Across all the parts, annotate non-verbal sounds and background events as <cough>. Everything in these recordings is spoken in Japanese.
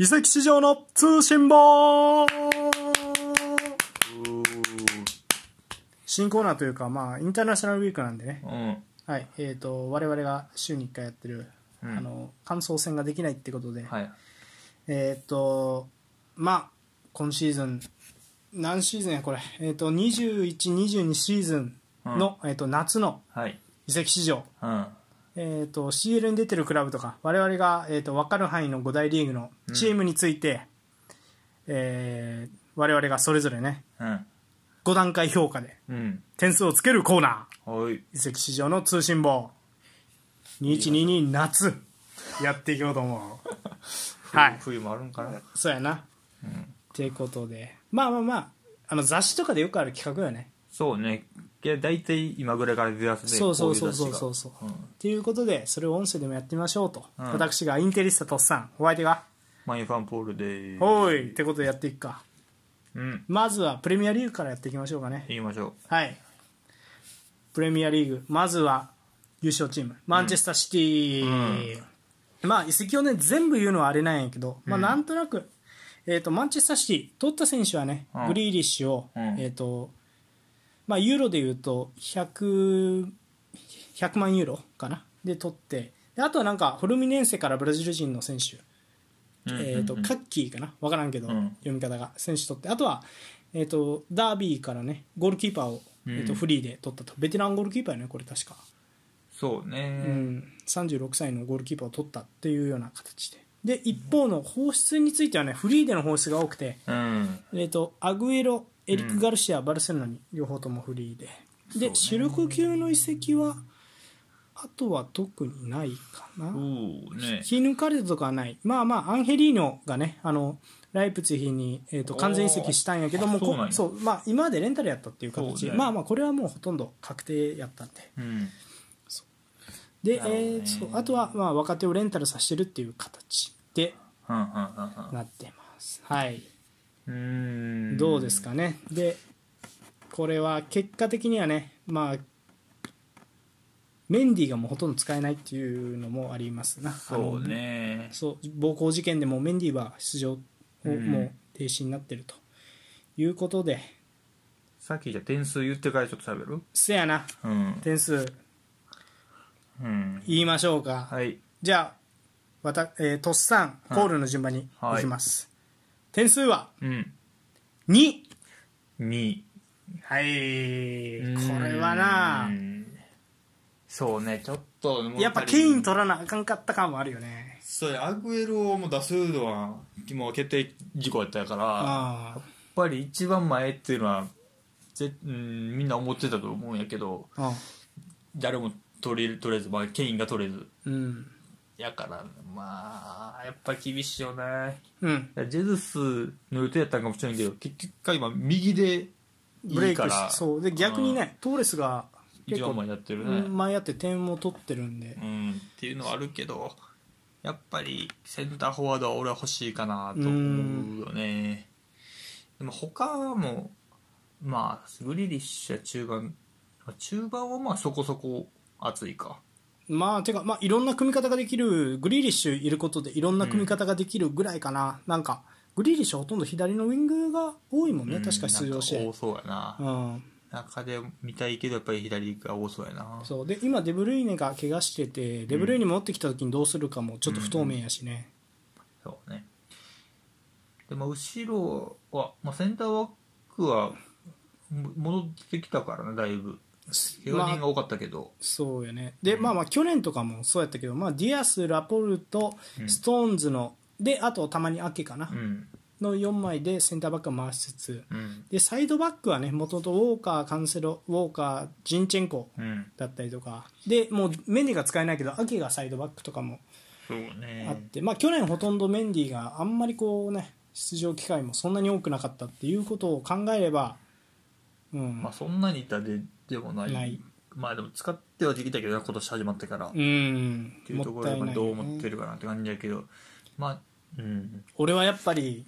移籍市場の通信簿。新コーナーというか、まあ、インターナショナルウィークなんでね、うん。はい。えー、と我々が週に1回やってる、うん。あの感想戦ができないってことで、はい。えっ、とまあ今シーズン何シーズンやこれ、えー、と2122シーズンの、えー、と夏のはい。移籍市場、うんえー、と CL に出てるクラブとか我々が、えー、と分かる範囲の5大リーグのチームについて、えー我々がそれぞれねうん。5段階評価でうん。点数をつけるコーナー。はい。移籍市場の通信簿2122夏やっていこうと思う。<laughs> はい。冬もあるんかな。そうやな、っていうことで。まあまあまああの雑誌とかでよくある企画よねそうね。大体今ぐらいから出やすねそうそうそうそうこそう。そううん。っていうことでそれを音声でもやってみましょうと、うん。私がインテリスタとっさん。お相手が？マインファンポールでおいってことでやっていくか。うん。まずはプレミアリーグからやっていきましょうかね。言いましょはい。プレミアリーグ。まずは優勝チーム。マンチェスターシティ、まあ移籍をね全部言うのはあれなんやけど、まあなんとなく、えー、とマンチェスターシティ取った選手はね、うん。グリーリッシュを、うん。えーとまあ、ユーロで言うと 100, 100万ユーロかなで取ってであとはなんかフルミネンセからブラジル人の選手、えー、とカッキーかな？分からんけど、うん。読み方が。選手取って。あとは、えー、とダービーからねゴールキーパーを、えー、とうんフリーで取ったと。ベテランゴールキーパーやねこれ確か、そうね、うん、36歳のゴールキーパーを取ったっていうような形で。で一方の放出についてはねフリーでの放出が多くて、うん。えー、とアグエロエリック・ガルシア、バルセロナに両方ともフリーで。で、主力級の移籍はあとは特にないかな、引き抜かれたとかはない、まあまあ、アンヘリーノがね、あのライプツィヒに、えー、と完全移籍したんやけども、あそうまあ、今までレンタルやったっていう形。そうね。まあまあ、これはもうほとんど確定やったんで、うん。でえーそうあとは、まあ、若手をレンタルさせてるっていう形でなってます。はいうんうんどうですかね、でこれは結果的にはね、まあ、メンディーがもうほとんど使えないっていうのもありますな、そうね。そう暴行事件でもメンディーは出場をうん。もう停止になってるということで、さっきじゃあ点数言ってからちょっと喋る？せやな、うん。点数。うん。言いましょうか、はい。じゃあ、わたえー、とっさん、コールの順番にいきます。点数は？うん。2。2はい、これはな。う、んそうねちょっとやっぱケイン取らなあかんかった感もあるよね。そうやアグエロをもう出すのはもう決定事項やったからやあ。っぱり一番前っていうのはぜ、うん、みんな思ってたと思うんやけどあ、誰も取れ取れず、まあ、ケインが取れず。うん。やからまあやっぱり厳しいよね。うん。ジェズスの予定やったんかもしれんけど結局今右でいブレイクしそう。で、逆にね、トーレスが一番前やってるね、うん前やって点も取ってるんで。う。ん、っていうのはあるけどやっぱりセンターフォワードは俺は欲しいかなと思うよね。でも他もまあグリリッシュは中盤。中盤はまあそこそこ熱いかまあ、てか、まあ、いろんな組み方ができる、グリーリッシュいることでいろんな組み方ができるぐらいかな。なんか、グリーリッシュはほとんど左のウィングが多いもんね、うん確か出場して多。そうやな、うん。中で見たいけどやっぱり左が多そうやな。そう。で今、デブルイネが怪我しててデブルイネ持ってきた時にどうするかもちょっと不透明やしね、そうね。でも後ろは、まあ、センターバックはも戻ってきたからねだいぶ怪我人が多かったけど、そうよね。で、まあまあ去年とかもそうやったけど、まあ、ディアス、ラポルト、ストーンズのであとたまにアケかな、うん。の4枚でセンターバックを回しつつ。うん。でサイドバックはねもともとウォーカー、カンセロウォーカー、ジンチェンコうん。だったりとか。でもうメンディが使えないけどアケがサイドバックとかもあっねて、まあ、去年ほとんどメンディがあんまりこうね出場機会もそんなに多くなかったっていうことを考えれば、うん。まあそんなに痛手でもない。ない。まあでも使ってはできたけどな今年始まってから、っうん、ていうところでまあどう思ってるかなって感じだけど。まあうん。俺はやっぱり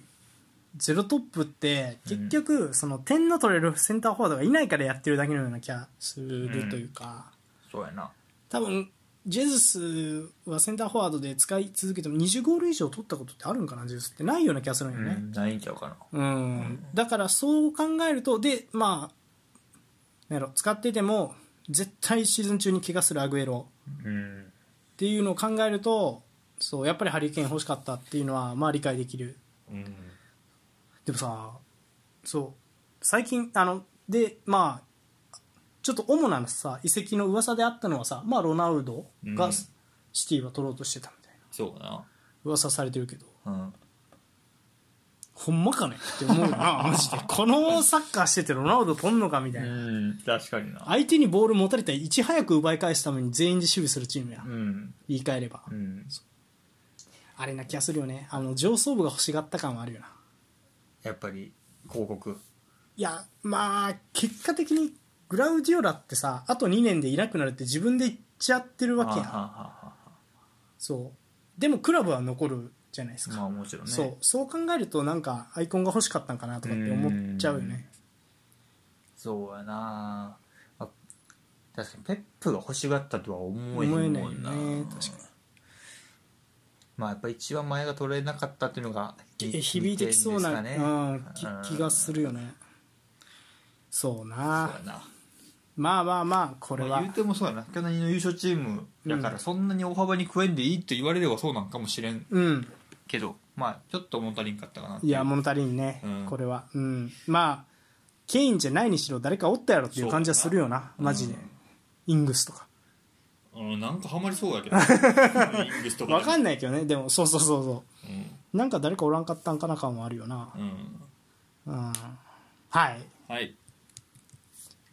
ゼロトップって結局その点の取れるセンターフォワードがいないからやってるだけのような気がするというか、そうやな。多分ジェズスはセンターフォワードで使い続けても20ゴール以上取ったことってあるんかなジェズスって。ないような気がするんよね、うんないんちゃうかな。うん。だからそう考えるとでまあなんやろ使ってても絶対シーズン中に怪我するアグエロ。うんっていうのを考えるとそうやっぱりハリケーン欲しかったっていうのはまあ理解できる。うん。でもさそう最近あのでまあちょっと主なさ移籍の噂であったのはさまあロナウドがうん。シティは取ろうとしてたみたいな。そうかな。噂されてるけど。うんほんまかねって思うよな <laughs> マジで。このサッカーしててロナウド取んのかみたいな。うん確かにな。相手にボール持たれたらいち早く奪い返すために全員で守備するチームや。うん。言い換えれば。うん。あれな気がするよね。あの上層部が欲しがった感はあるよな。やっぱり広告。いやまあ結果的にグラウディオラってさあと2年でいなくなるって自分で言っちゃってるわけやん。はあはあはそう。でもクラブは残るじゃないですか、あまあもちろんね。そう。そう考えるとなんかアイコンが欲しかったんかなとかって思っちゃうよね。そうやな。あ確かにペップが欲しがったとは思えへん思えないよもんなね。確かに。まあやっぱ一番前が取れなかったっていうのがえ響いてきそうな、ね。うん、き気がするよね。そうそうなやな。まあまあまあこれは。まあ言うてもそうやな。去年の優勝チームだからそんなに大幅に食えんでいいって言われればそうなんかもしれん。うんけどまあちょっと物足りんかったかなっていや物足りんね、うん。これは。うん。まあケインじゃないにしろ誰かおったやろっていう感じはするよな。マジで、イングスとか。うんなんかハマりそうやけど。<laughs> イングスとかわかんないけどね。でもそうそうそうそう。ん。うなんか誰かおらんかったんかな感はあるよな。うん。うん。はい。はい。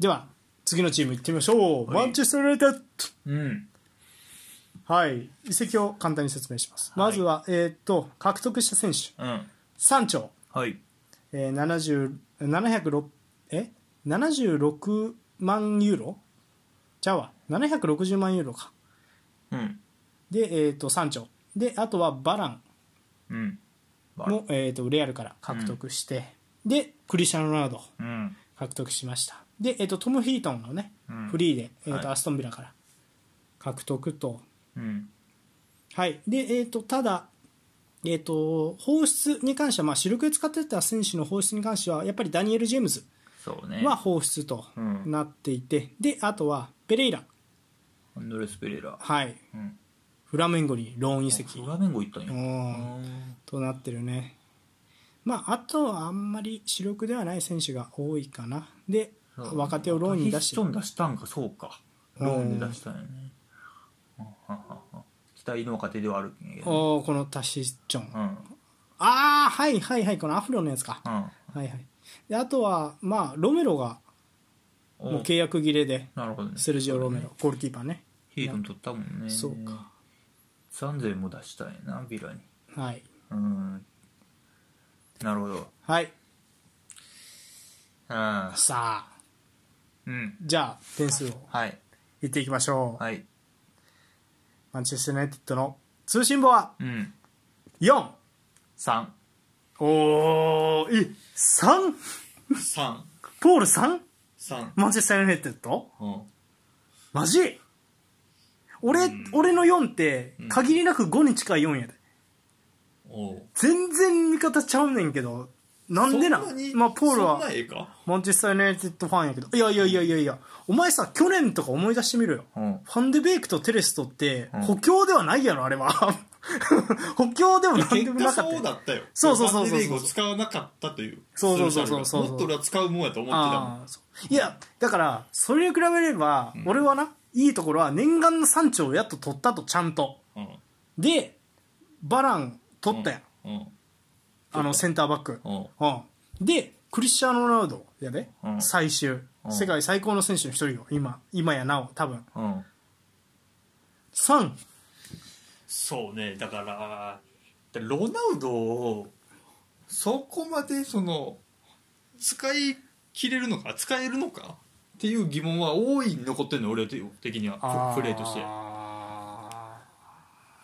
では次のチーム行ってみましょう、はい。マンチェスター・ユナイテッうん。ドはい。移籍を簡単に説明します、まずは、えーっと獲得した選手。うん。3丁、はい。えー、70 706え？76万ユーロ？じゃあわ760万ユーロか。うん。で、えー、と3丁であとはバラン。うん。も、えー、とレアルから獲得して、でクリスチャン・ロナウド。うん。獲得しました。で、えー、とトム・ヒートンのね、うん。フリーで、えーとはい。アストンビラから獲得とうん。はい。で、えー、とただ、えー、と放出に関しては、まあ、主力で使ってた選手の放出に関してはやっぱりダニエル・ジェームズそうね。は放出とうん。なっていて、であとはペレイラ、アンドレス・ペレラ。はい、うん。フラメンゴにローン移籍。フラメンゴ行ったんや。うん。うん。となってるね、まあ、あとはあんまり主力ではない選手が多いかな。で若手をローンに出して。ヒッション出したんかそうか。ローンで出したんやねうんはんはんはん期待の若手ではあるんやけどおーこのタシチョン、うん。ああはいはいはいこのアフロのやつか、うん。はいはい。であとはまあロメロがおもう契約切れでなるほどね。セルジオ・ロメロゴールキーパーね。ヒートン取ったもんね。そうか。3000も出したんやなビラに。はい。うん。なるほど。はい。うんさあ。うん。じゃあ点数をはい。言っていきましょう、はいマンチェスター・ユナイテッドの通信簿はうん。4 3おーえ三？3ポール 3? 3マンチェスター・ユナイテッドうん。マジ？俺,、俺の4って限りなく5に近い4やで。おう。全然見方ちゃうねんけどなんでなそんにまあポールそんはなええか？マンチェスター・ユナイテッドファンやけど。いやいやいやいやいや。お前さ去年とか思い出してみろよ。うん。ファンデベイクとテレストってうん。補強ではないやろあれは。<laughs> 補強でもなんでもなかったよ。そうだったよ。そうそうそうそうファンデレイグを使わなかったという。そうそうそうそうそう。もっと俺は使うもんやと思ってたもん。そう。いやだからそれに比べれば、俺はないいところは念願の山頂をやっと取ったとちゃんと。うん。でバラン取ったやん、うんあのセンターバック、う。んうん、でクリスチャーノ・ロナウドやで、うん。最終、うん。世界最高の選手の一人よ。今。今やなお多分。うん。3そうね。だからロナウドをそこまでその使い切れるのか使えるのかっていう疑問は大いに残ってるの俺的には。ププレーとして。あ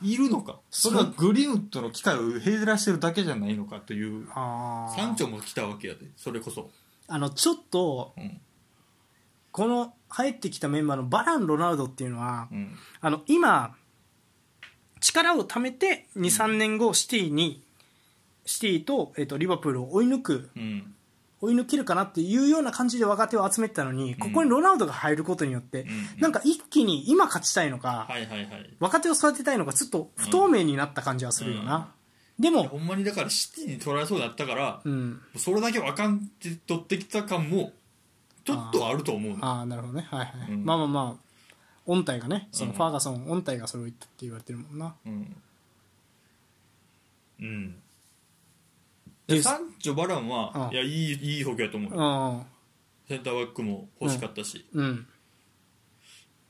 いるのか？それはグリーンウッドの機会を減らしてるだけじゃないのかという山頂も来たわけやでそれこそ、あのちょっとうん。この入ってきたメンバーのバラン・ロナウドっていうのは、うん。あの今力を貯めて23年後シティにシティと,、えっとリバプールを追い抜くうん追い抜けるかなっていうような感じで若手を集めてたのにここにロナウドが入ることによって、ん。なんか一気に今勝ちたいのか、若手を育てたいのかちょっと不透明になった感じはするよな、でも、ほんまにだからシティに取られそうだったから、うん、それだけはあかんって取ってきた感もちょっとあると思うの。ああなるほどね。はいはい、うん。まあまあまあ音体がねそのうん。ファーガソン音体がそれを言ったって言われてるもんな。うん。うんサンチョ・バランはいやいいいい補強やと思うよ。ああセンターバックも欲しかったし、うん。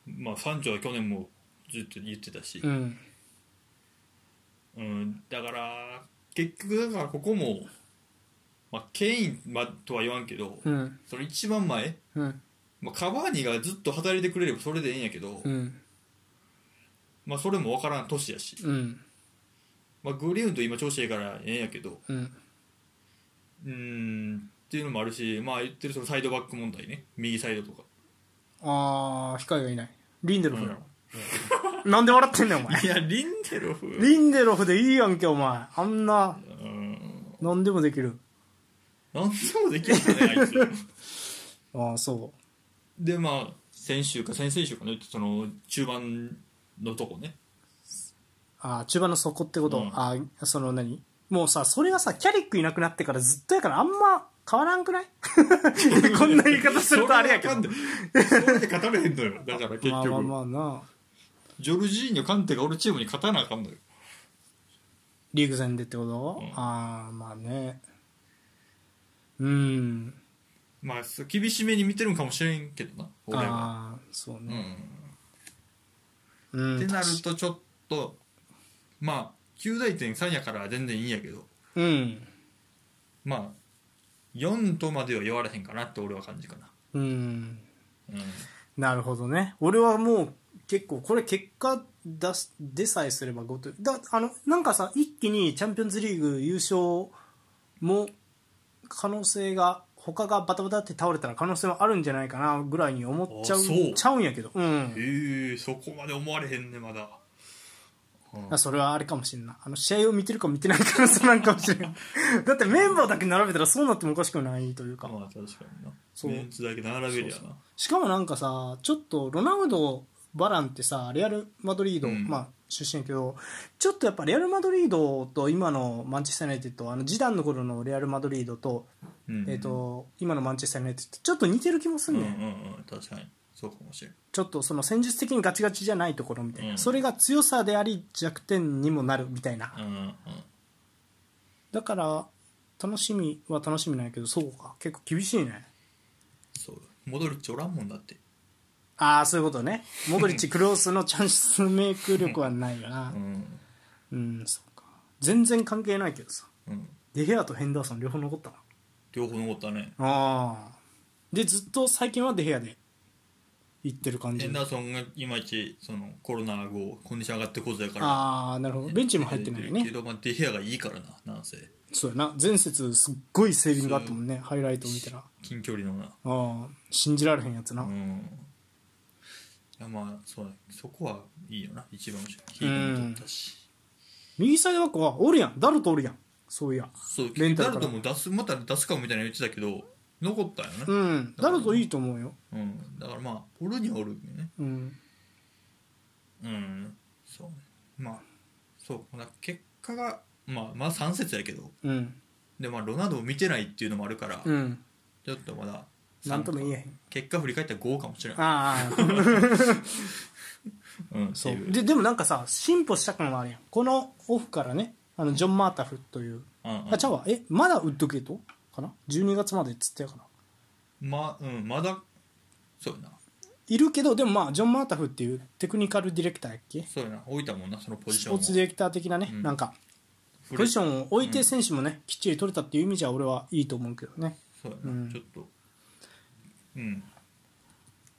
まあサンチョは去年もずっと言ってたし。う、ん。うん、だから結局だからここも、まあ、ケイン、ま、とは言わんけど、うん。その一番前、うん。まあ、カバーニがずっと働いてくれればそれでええんやけど、うん。まあ、それも分からん年やし、うん。まあ、グリーンと今調子いいからええんやけどうんうーん。っていうのもあるし、まあ、言ってるそのサイドバック問題ね。右サイドとか。ああ控えがいない。リンデロフだろ、<laughs> なんで笑ってんねんお前。<laughs> いやリンデロフ。リンデロフでいいやんけお前。あんなうん。何でもできる。なんでもできるよねあいつ。<laughs> ああそでまあ先週か先々週かねその中盤のとこね。うああ中盤の底ってこと、うん。ああその何？もうさそれがさキャリックいなくなってからずっとやからあんま変わらんくない？<laughs> こんな言い方するとあれやけど。それで勝たれへんのよ。だから結局、まあまあまあな。ジョルジーニョカンテが俺チームに勝たなあかんのよ。リーグ戦でってこと、うん。ああまあね。うん。まあ厳しめに見てるんかもしれんけどな。俺は。ああそううねん。うん、ってなるとちょっとまあ9大点3やから全然いいんやけど。うん。まあ4とまでは言われへんかなって俺は感じかな。うん。うん。なるほどね。俺はもう結構これ結果出す出さえすればごとだあのなんかさ一気にチャンピオンズリーグ優勝も可能性が他がバタバタって倒れたら可能性はあるんじゃないかなぐらいに思っちゃうあそう。ちゃうんやけど。うん。ええそこまで思われへんねまだ、うん。あそれはあれかもしれんな。いあの試合を見てるか見てないかの差なんかもしれん。<laughs> だってメンバーだけ並べたらそうなってもおかしくないというか。まあ確かにな。そう。メンツだけ並べりゃな。しかもなんかさちょっとロナウドバランってさレアル・マドリード、うん。まあ、出身やけどちょっとやっぱレアル・マドリードと今のマンチェスター・ユナイテッドあのジダンの頃のレアル・マドリードと,、うん。えー、と今のマンチェスター・ユナイテッドちょっと似てる気もすうん。んね、うんうん確かにそうかもしれん。ちょっとその戦術的にガチガチじゃないところみたいな、うん。それが強さであり弱点にもなるみたいな、うんうんだから楽しみは楽しみなんやけどそうか。結構厳しいね。そう。モドリッチおらんもんだって。ああそういうことね。モドリッチクロースのチャンスメイク力はないよな。<laughs> うん。うんそうか。全然関係ないけどさ。うん。デヘアとヘンダーソン両方残ったな両方残ったね。ああでずっと最近はデヘアで行ってる感じ。ヘンダーソンがいまいちそのコロナ後コンディション上がってこずやから。ああなるほど。ベンチにも入ってないよねけど、まあ、デヘアがいいからななんせ。そうやな。前節すっごいセービングがあったもんね。ハイライトを見たら。あ近距離のな。あ信じられへんやつな、うん。いやまあそうだ。そこはいいよな。一番面白いヒーローも取ったし。右サイドバックはおるやん。ダルトおるやん。そういや。そうレンタルから。ダルトも出すまた出すかもみたいなの言ってたけど残ったよね。うん。ダルトいいと思うよ。うん、だからまあおるにはおるよね。うん。うん。そうね。まあそう。な結果がまあまあ3節やけど。うん。でまあロナウドを見てないっていうのもあるから、うん。ちょっとまだなんとも言えへん。結果振り返ったら5かもしれないああ <laughs> うんそう。う。ででもなんかさ進歩した感はあるやん。このオフからねあのジョン・マータフという。うんうん。あちゃうわ。えまだウッドゲートかな？12月までっつってやからまうんまだそうやな。いるけどでもまあジョン・マータフっていうテクニカルディレクターやっけ？そうやな。置いたもんなそのポジスションをポーツディレクター的なね、うん。なんかポジションを置いて選手もね、きっちり取れたっていう意味じゃ俺はいいと思うけどね。そうやな、うん。ちょっとうん。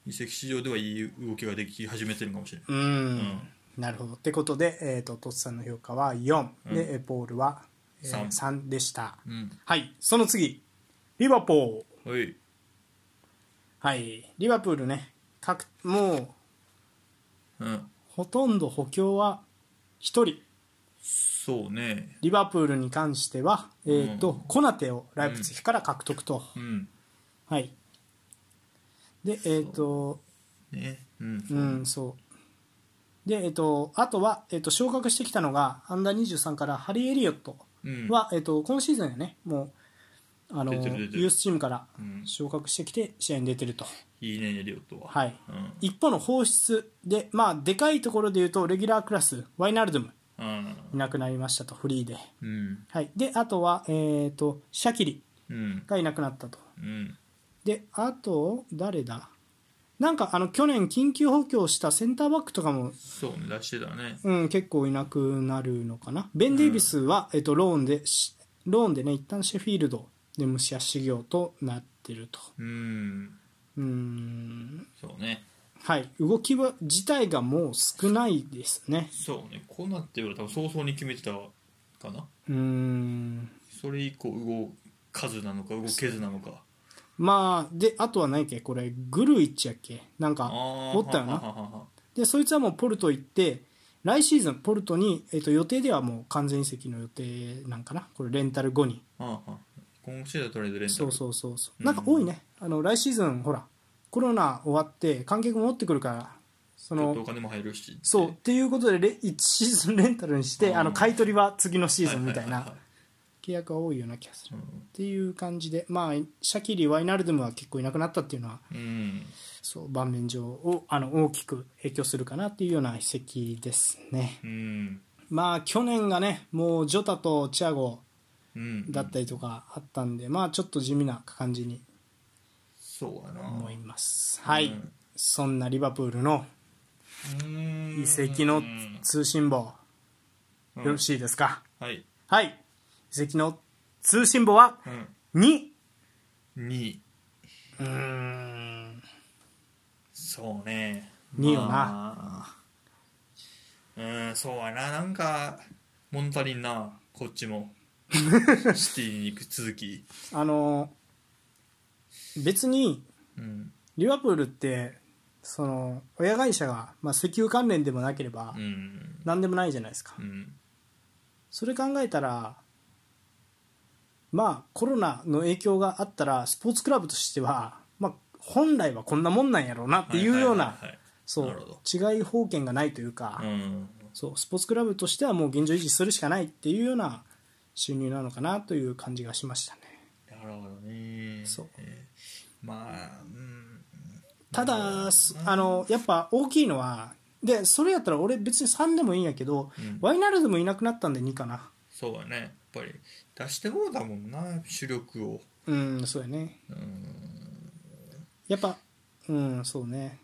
移籍市場ではいい動きができ始めてるかもしれないうん、ん。なるほど。ってことで、えー、とトツさんの評価は4、うん。でえポールは、えー三3でした。うん。はい。その次。リバポー。ルはい。はい。リバプールね。かくもううん。ほとんど補強は1人。そうね。リバプールに関しては、えーとコナテをライプツィヒから獲得と、うん。はい。でえっ、とね。うん。うんそう。でえっ、とあとは、えー、と昇格してきたのがアンダー23からハリー・エリオットうん。は、えー、と今シーズンやね。もうあのユースチームからうん。昇格してきて試合に出てると、いいねエリオは。はい。うん。一方の放出でまあでかいところでいうとレギュラークラスワイナルドム。うん。いなくなりましたとフリーで、うん。はい、であとは、えー、とシャキリうん。がいなくなったと。うん。であと誰だ？なんかあの去年緊急補強したセンターバックとかも、そうね出してたね。うん、結構いなくなるのかな。ベン・デイビスは、えっとローンでしローンでね一旦シェフィールドで武者修行となってると。うん。うーん。そうね。はい動きは自体がもう少ないですね。そうね。こうなっては多分早々に決めてたかな。うーん。それ以降動かずなのか動けずなのかまあであとは何やっけ？これグルイッチやっけ？なんかおったよな。でそいつはもうポルト行って来シーズンポルトに、えっと予定ではもう完全移籍の予定なんかな？これレンタル後に。今シーズンとりあえずレンタル。そうそうそうそう。なんか多いね、あの来シーズンほらコロナ終わって観客も持ってくるからそのお金も入るしそうっていうことでレ1シーズンレンタルにして、うん。あの買い取りは次のシーズンみたいな契約が多いような気がする、うん。っていう感じでまあシャキリワイナルドゥムは結構いなくなったっていうのはうん。そう盤面上をあの大きく影響するかなっていうような移籍ですね。うん。まあ去年がねもうジョタとチアゴうん。だったりとかあったんで、まあちょっと地味な感じに思います。はい、うん。そんなリバプールのうん。移籍の通信簿、うんよろしいですか？はい。はい移籍の通信簿はうん。2 2うーん。そうね。二よな。まあ。うんそうやな。なんか物足りんな。こっちも。<laughs> シティに行く続き。あの別にうん。リバプールってその親会社が、まあ、石油関連でもなければうん。何でもないじゃないですか、うん。それ考えたらまあコロナの影響があったらスポーツクラブとしては、まあ、本来はこんなもんなんやろうなっていうような違い方権がないというか、うん。そうスポーツクラブとしてはもう現状維持するしかないっていうような収入なのかなという感じがしましたね。なるほどね。そう。えーまあうん。ただすあのやっぱ大きいのはでそれやったら俺別に3でもいいんやけど、うん。ワイナルドもいなくなったんで2かな。そうやね。やっぱり出してもうだもんな主力を。うんそうやね。うん。やっぱうんそうね。やっ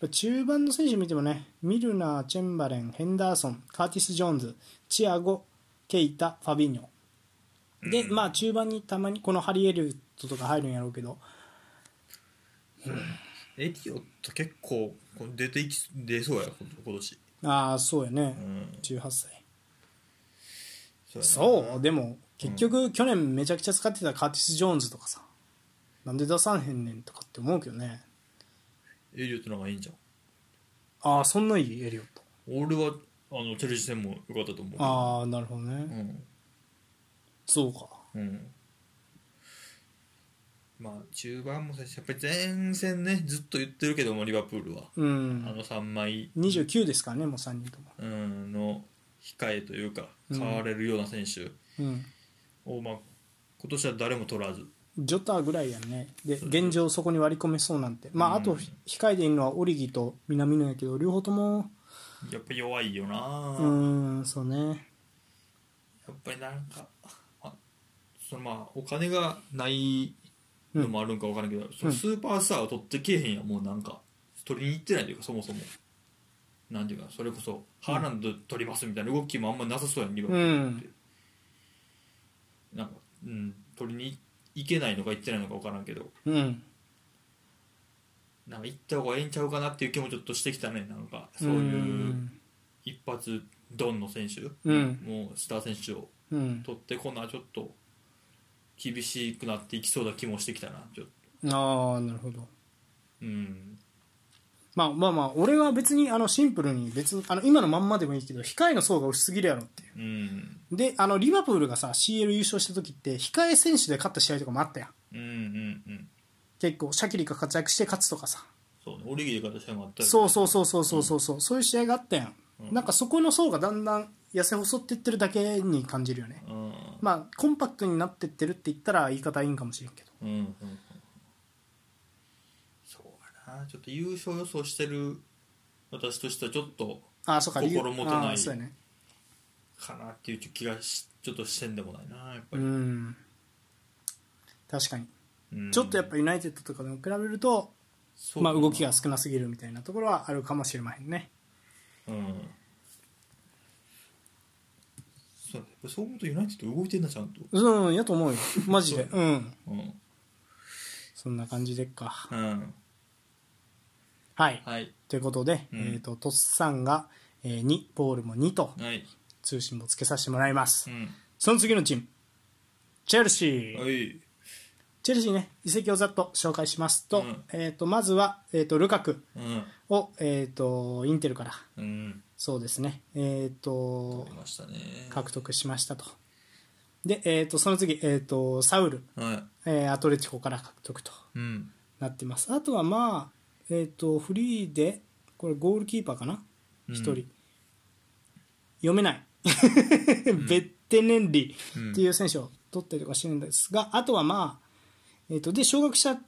ぱ中盤の選手見てもねミルナーチェンバレンヘンダーソンカーティス・ジョーンズチアゴケイタファビーニョ。で、まあ中盤にたまにこのハリエルトとか入るんやろうけど。エリオット結構出ていき出そうや今今年。ああそうやね、うん。18歳そうでも結局去年めちゃくちゃ使ってたカーティス・ジョーンズとかさなんで出さんへんねんとかって思うけどね。エリオットの方がいいんじゃん。ああそんないいエリオット。俺はあのチェルシー戦も良かったと思う。ああなるほどね、うん。そうか。うん。まあ中盤もさやっぱり前線ねずっと言ってるけどもリバプールは、うあんの3枚、29ですからねもう3人とも。うん、の控えというかうん。変われるような選手うん。を、まあ、今年は誰も取らず。ジョタぐらいやね。で現状そこに割り込めそうなんて。まああとうん控えているのはオリギと南野やけど両方とも。やっぱ弱いよな、うーんそうね。やっぱりなんかあそのまあお金がないのもあるんか分からんけど、そのスーパースターを取ってけえへんやん。もうなんか取りに行ってないというかそもそもなんていうかそれこそハーランド取りますみたいな動きもあんまなさそうやんリバプールって、なんかうん取りに行けないのか行ってないのか分からんけど。うん。なんか行った方がええんちゃうかなっていう気もちょっとしてきたね。なんかそうういうん。一発ドンの選手、うん。もうスター選手をうん。取ってこなちょっと厳しくなっていきそうな気もしてきたなちょっと。ああなるほど。うんまあまあまあ俺は別にあのシンプルに別あの今のまんまでもいいけど控えの層が薄すぎるやろっていう、うん、であのリバプールがさ CL 優勝した時って控え選手で勝った試合とかもあったやん,、結構シャキリが活躍して勝つとかさ。そう、ね、オリギーで勝った試合もあった、そうそうそうそうそうそうそう、ん、そういう試合があったやん、なんかそこの層がだんだん痩せ細っていってるだけに感じるよね、うん、まあコンパクトになってってるって言ったら言い方いいんかもしれんけど、うんうん。なちょっと優勝予想してる私としてはちょっと心もとないかなっていう気がしちょっとしてんでもないなやっぱうり、ん。確かに。うん。ちょっとやっぱユナイテッドとかでも比べると、まあ、動きが少なすぎるみたいなところはあるかもしれませんね。うん。そうね。そう思うとユナイテッド動いてんなちゃんと。うんやと思うよ。マジで。うん。うん、そんな感じでっか。うん、はい。はい。ということで、うん。えー、とトッサンが、えー2ポールも2とはい。通信簿つけさせてもらいます、うん。その次のチームチェルシー、はい。チェルシーね移籍をざっと紹介しますと,、うん。えー、とまずは、えー、とルカクうん。を、えー、とインテルからうん。そうですねえっ、と取りましたね。獲得しましたと。で、えー、とその次、えー、とサウル、はえーアトレティコから獲得というん。なってます。あとはまあ、えー、とフリーでこれゴールキーパーかな？うん。1人、読めない。<laughs> ベッテネンリっていう選手を取ったりとかしてるんですが、あとはまあ、えー、とで昇格した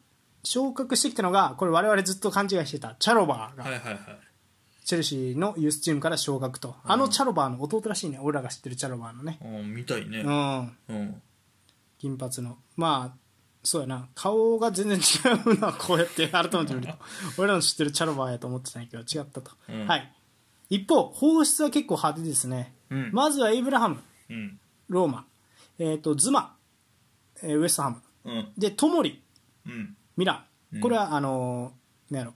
昇格してきたのがこれ我々ずっと勘違いしてたチャロバーが。はいはいはい。チェルシーのユースチームから昇格と、あのチャロバーの弟らしいね。俺らが知ってるチャロバーのね、うん見たいね。うん、うん。金髪の。まあそうやな。顔が全然違うなこうやって改めて見ると。<laughs> 俺らの知ってるチャロバーやと思ってたんやけど違ったと、うん。はい。一方放出は結構派手ですね、うん。まずはエイブラハム。うん。ローマ、えー、とズマ、えーウエストハム。うん。でトモリ。うん。ミラン。うん。これはあのーなんやろ。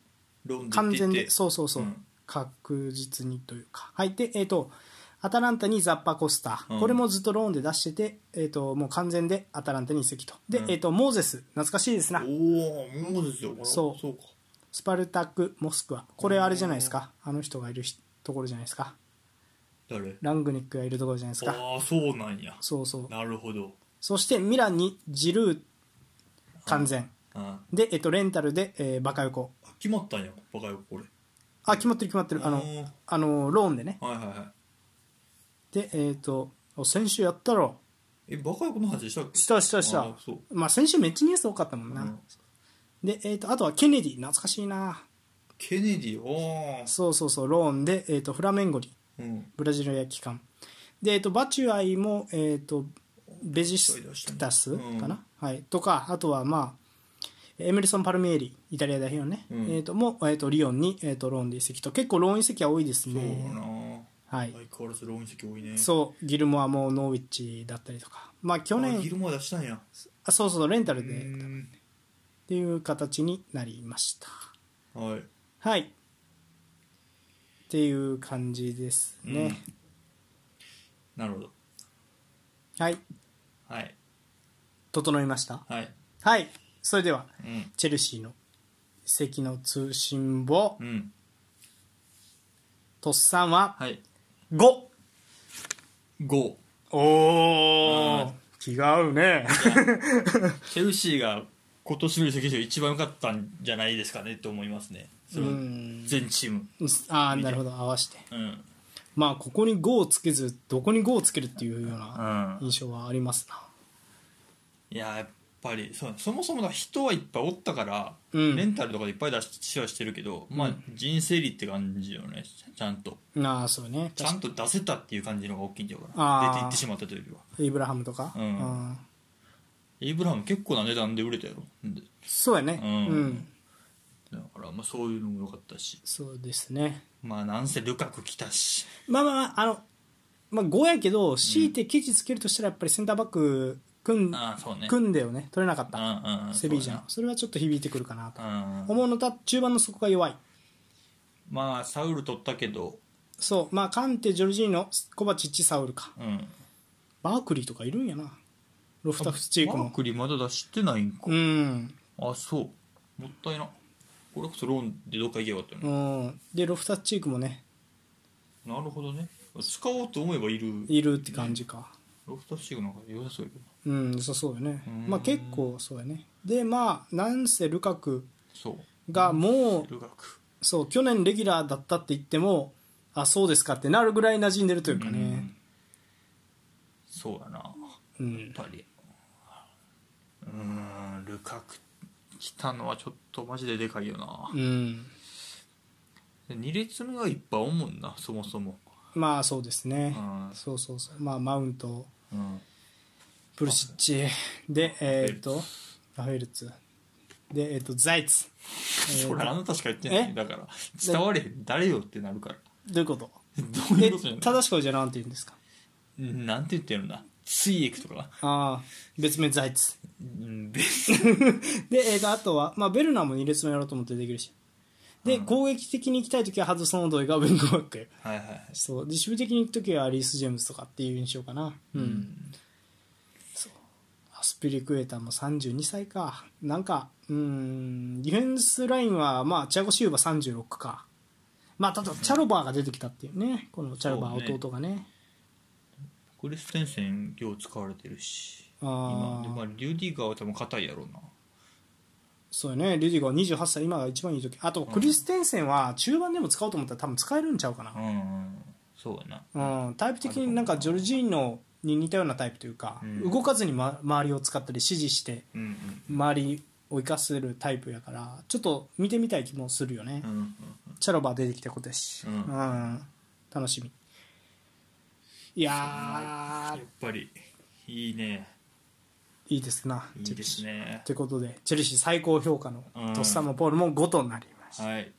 完全でそうそうそう、うん。確実にというか。はい。でえっ、とアタランタにザッパコスタ、うん。これもずっとローンで出してて、えー、ともう完全でアタランタに移籍と。で、うん。えー、とモーゼス。懐かしいですな。おおもうですよ。そう。そうか。スパルタク・モスクワ。これあれじゃないですか。あの人がいるひところじゃないですか。誰？ラングニックがいるところじゃないですか。ああそうなんや。そうそう。なるほど。そしてミランにジルー。完全。あで、えっと、レンタルで、えーバカ横。決まったんやバカよこれ。あ決まってる決まってる。あのあのローンでね。はいはいはいでえっ、とお先週やったろ。えバカよこの話したっけ？したしたした。あーそう。まあ先週めっちゃニュース多かったもんな、うん。で、えー、とあとはケネディ懐かしいな。ケネディ？おー。そうそうそうローンで、えー、とフラメンゴリうん。ブラジルや帰還で、えー、とバチュアイも、えー、とベシクタシュかな、はい、とかあとはまあエメルソン・パルミエリイタリア代表ね、うん。えー、とも、えー、とリオンに、えー、とローンで移籍と。結構ローン移籍は多いですそうねなはい。相変わらずローン移籍多いね。そうギルモアもノーウィッチだったりとか。まあ去あ年ギルモア出したんや。あそうそうレンタルうでっんていう形になりました。はい。はい。っていう感じですね、なるほど。はい。はい。整いました？はい。はい。それではうん。チェルシーの移籍の通信簿。うん。とっさんははい5 5おおうん気が合うね。<laughs> チェルシーが今年の移籍で一番良かったんじゃないですかねと思いますね。全チーム。ああなるほど合わせて。うん。まあここに5をつけずどこに5をつけるっていうよううなん。印象はありますな。いややっぱりそうそもそもだ人はいっぱいおったから、うんレンタルとかでいっぱい出しはしてるけど、まあ人生理って感じよねちゃんと。ああそうね。ちゃんと出せたっていう感じのが大きいんだよかあー。な出ていってしまったというよりは。イブラハムとか、うん。イブラハム結構な値段で売れたやろで。そうやね。ううん。ん、だからまあそういうのも良かったし。そうですね。まあなんせルカク来たし。まあまあまああの、まあ、5やけど強いてケチつけるとしたらやっぱりセンターバック組ん,、ああそうね。組んでをね。取れなかった。うんうんセビージャそうンそれはちょっと響いてくるかなと。うん。思うのと中盤の底が弱い。まあサウル取ったけど。そう。まあカンテジョルジーノコバチッチサウルか。うん。バークリーとかいるんやな。ロフタフスチークも。マークリーまだ出してないんか、うん。あそう。もったいな。これこそローンでどっか行けばよかったうよね、ん、でロフタスチークもね。なるほどね。使おうと思えばいる。いるって感じか。ロフトシーグなんか良さそうやけどうんそうよね。うん。まあ結構そうやね。でまあなんせルカクそう。がもうそう去年レギュラーだったって言ってもあそうですかってなるぐらい馴染んでるというかね。そうやな。やうん。っぱり。うーんルカク来たのはちょっとマジででかいよな。うん。2列目がいっぱいおんもんなそもそも。まあそうですね。うん。そうそうそう。まあマウント。うんプルシッチ。でえっ、とラフェルツ。でえっ、とザイツ、えーそれあなたしか言ってない。え？だから伝われへん。誰よってなるから。どういうこと？どういえうことやね正しくじゃなんて言うんですか？んなんて言ってるんだツイエクとか？ああ別名ザイツ。うんべ <laughs> で、えーとあとは、まあ、ベルナーも2列目やろうと思ってできるしで、攻撃的に行きたい時はハドソン・オドイがウィングバックはいはいはい。そう。で守備的に行く時はリース・ジェームズとかっていう印象かな。うん、アスアスピリクエタも32歳か。なんかうんディフェンスラインはまあチアゴ・シウバ36か。まあただチャロバーが出てきたっていうね。このチャロバー弟がね。クリステンセンよう使われてるし。あー。今でまあリューディガーは多分硬いやろうな。そうよね。リュディガー28歳今が一番いい時。あとクリステンセンは中盤でも使おうと思ったら多分使えるんちゃうかな。うんうん。そうやな。うん、タイプ的になんかジョルジーノに似たようなタイプというか、うん。動かずに、ま、周りを使ったり指示してうん周りを生かせるタイプやからちょっと見てみたい気もするよね、チャロバー出てきたことやし、うん。うん。楽しみ。いややっぱりいいね。ーいいですないいですね。ということでチェルシー最高評価のうん。トッサム・ポールも5となりました、はい。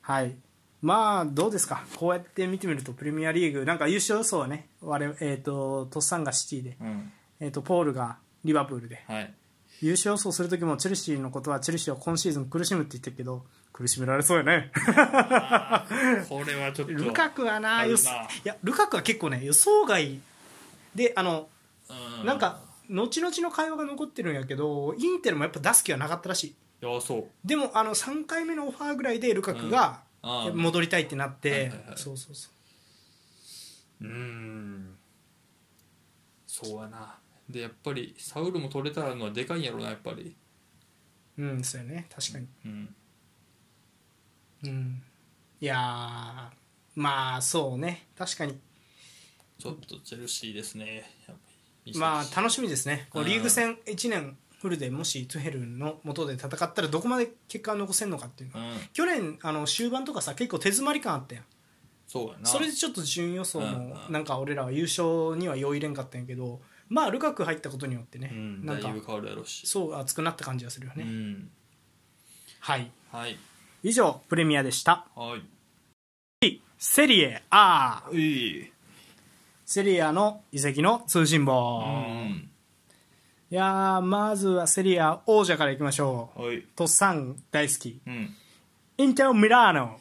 はいまあどうですか？こうやって見てみるとプレミアリーグなんか優勝予想はね我々、えー、とトッサンがシティで、うん。えー、とポールがリバプールで。はい。優勝予想する時もチェルシーのことはチェルシーは今シーズン苦しむって言ってるけど苦しめられそうやね。これはちょっと <laughs> ルカクはないやルカクは結構ね予想外であのうなんか後々の会話が残ってるんやけどインテルもやっぱ出す気はなかったらしい。いやそう。でもあの3回目のオファーぐらいでルカクが戻りたいってなって、はいはいはい。そうそうそう。うーん。そうやな。でやっぱりサウルも取れたのはでかいんやろなやっぱり。うんそうやね。確かに。うん。うん。いやーまあそうね。確かに。ちょっとチェルシーですね。やっぱり。まあ楽しみですね。こリーグ戦1年フルでもしトゥヘルの元で戦ったらどこまで結果を残せるのかっていうのうん。去年あの終盤とかさ結構手詰まり感あったやん。そうやな。それでちょっと順位予想うんもうん。なんか俺らは優勝にはよう入れんかったんやけどまあルカク入ったことによってね、うん。なんかだいぶ変わるやろうし。そう熱くなった感じがするようね、ん。はい。はい。以上プレミアでした。はい。セリエ A ういセリアの移籍の通信う簿、んいやーまずはセリア王者からいきましょう。はい。トッサン大好き。うん。インテルミラーノ。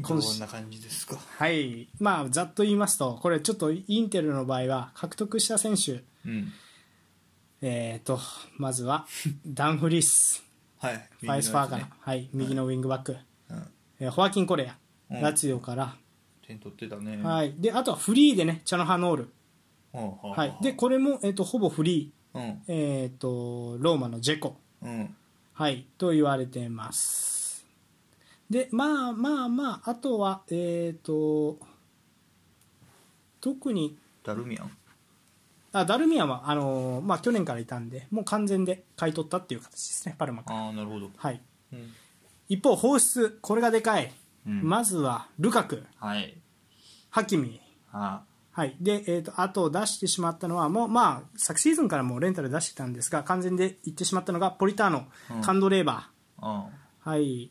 どんな感じですか？はい。まあざっと言いますとこれちょっとインテルの場合は獲得した選手。うん。えーとまずは <laughs> ダン・フリス。はい。ファイス・ファーガー、ね。はい、右のウィングバック、うん。えーホアキン・コレア、うん。ラツィオから、点取ってたね。はい、であとはフリーでねチャノハノール、はい、でこれも、えー、とほぼフリうん。ー、えー、とローマのジェコ、うん。はい、と言われてます。でまあまあまああとはえっ、と特にダルミアン？あダルミアンはあのーまあ、去年からいたんでもう完全で買い取ったっていう形ですねパルマから、ああなるほど。はい、うん。一方放出。これがでかい、うん。まずはルカク。はい。ハキミ。あはい。でえー、とあと出してしまったのはもう、まあ、昨シーズンからもうレンタル出してたんですが完全でいってしまったのがポリターノ、うん。カンドレーバあー、はい、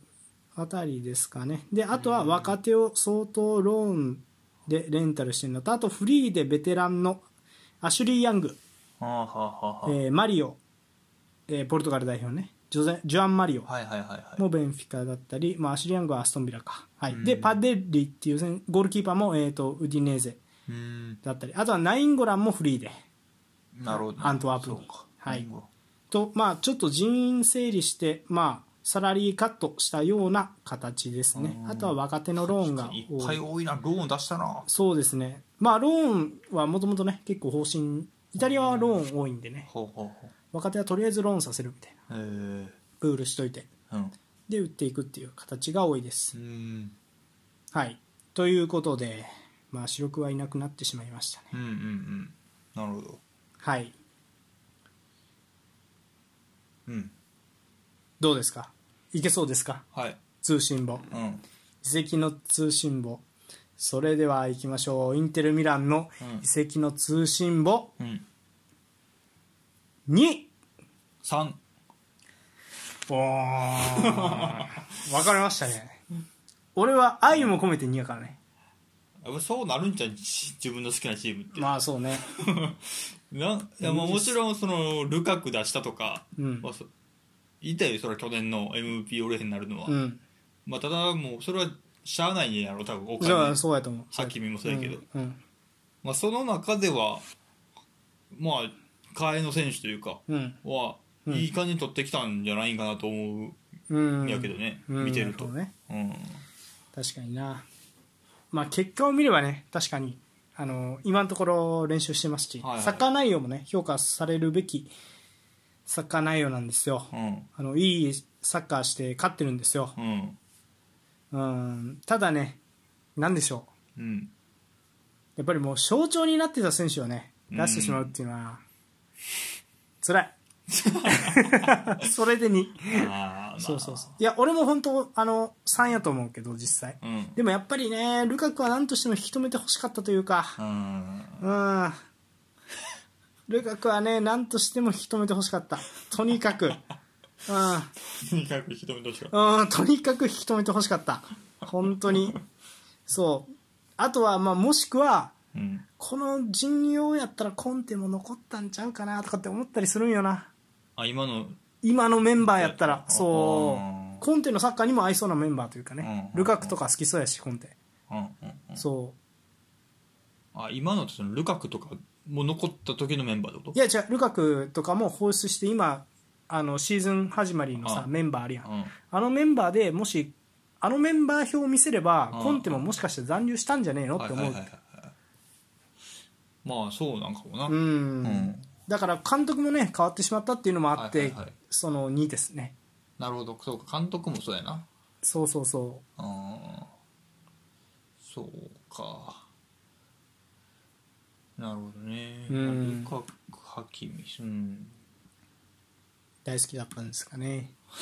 あたりですかね。であとは若手を相当ローンでレンタルしてるのとあとフリーでベテランのアシュリー・ヤング、あはあはあはあ。えーマリオ、えーポルトガル代表ね。ジョゼジョアン・マリオ。はいはいはいはい。もベンフィカだったり、まあ、アシュリー・ヤングはアストンビラか、はい。でパデリっていう選ゴールキーパーも、えー、とウディネーゼ。うんだったり。あとはナインゴランもフリーで。なるほど。アントワープに。はい。とまあちょっと人員整理してまあサラリーカットしたような形ですね。うん。あとは若手のローンがいっぱい多い。な。ローン出したな。そうですね。まあローンはもともとね結構方針イタリアはローン多いんでね。ほうほうほう。若手はとりあえずローンさせるみたいな。プールしといて。うん。で売っていくっていう形が多いです。うん。はい。ということでまあ主力はいなくなってしまいましたね。うんうんうん。なるほど。はい。うん。どうですか？いけそうですか？はい。通信簿。うん。移籍の通信簿。それでは行きましょう。インテル・ミランのうん。移籍の通信簿。うん。2、3おー。<laughs> 分かりましたね。俺は愛も込めて2やからねそうなるんじゃん自分の好きなチームって、まあそうね。<laughs> ないやまあもちろんそのルカク出したとか、うん。まあ、そいたよそれは去年の MVP オレヘになるのは、うん。まあ、ただもうそれはしゃあないんやろ多分お金あそうやと思う。ハキミもそうやけど、うん。うん。まあ、その中ではまあ替えの選手というかうん。は、うん。いい感じに取ってきたんじゃないかなと思うんうんやけどね、うん。見てると、ね。うん。確かになまあ結果を見ればね確かにあの今のところ練習してますし、はいはい。サッカー内容もね評価されるべきサッカー内容なんですよ。うん。あのいいサッカーして勝ってるんですよ。うん。うん。ただねなんでしょう。うん。やっぱりもう象徴になってた選手をね出してしまうっていうのは辛い。<laughs> それで2そうそうそう。いや俺も本当あの3やと思うけど実際。うん。でもやっぱりねルカクは何としても引き止めてほしかったというか。うん。うん。ルカクはね何としても引き止めてほしかった。とにかく。うん。とにかく人目としかうん、とにかく引き止めてほしかった。本当に。そう。あとはまあもしくはうん。この陣容やったらコンテも残ったんちゃうかなとかって思ったりするんよな。あ今の今のメンバーやったら。そう。コンテのサッカーにも合いそうなメンバーというかね。うん。ルカクとか好きそうやしコンテ。うん。うあ今のそのルカクとかも残った時のメンバーってこういや違う。ルカクとかも放出して今あのシーズン始まりのさうん。メンバーあるやん。とうん。あのメンバーでもしあのメンバー表を見せればうん。コンテももしかして残留したんじゃねえの？って思う。まあそうなんかもな、うん。うんだから監督もね変わってしまったっていうのもあって、はいはいはい。その2ですね。なるほど。そうか監督もそうやな。そうそうそう。んそうか。なるほどね。うん。ルカクハキミ。うん。う大好きだったんですかね。<laughs>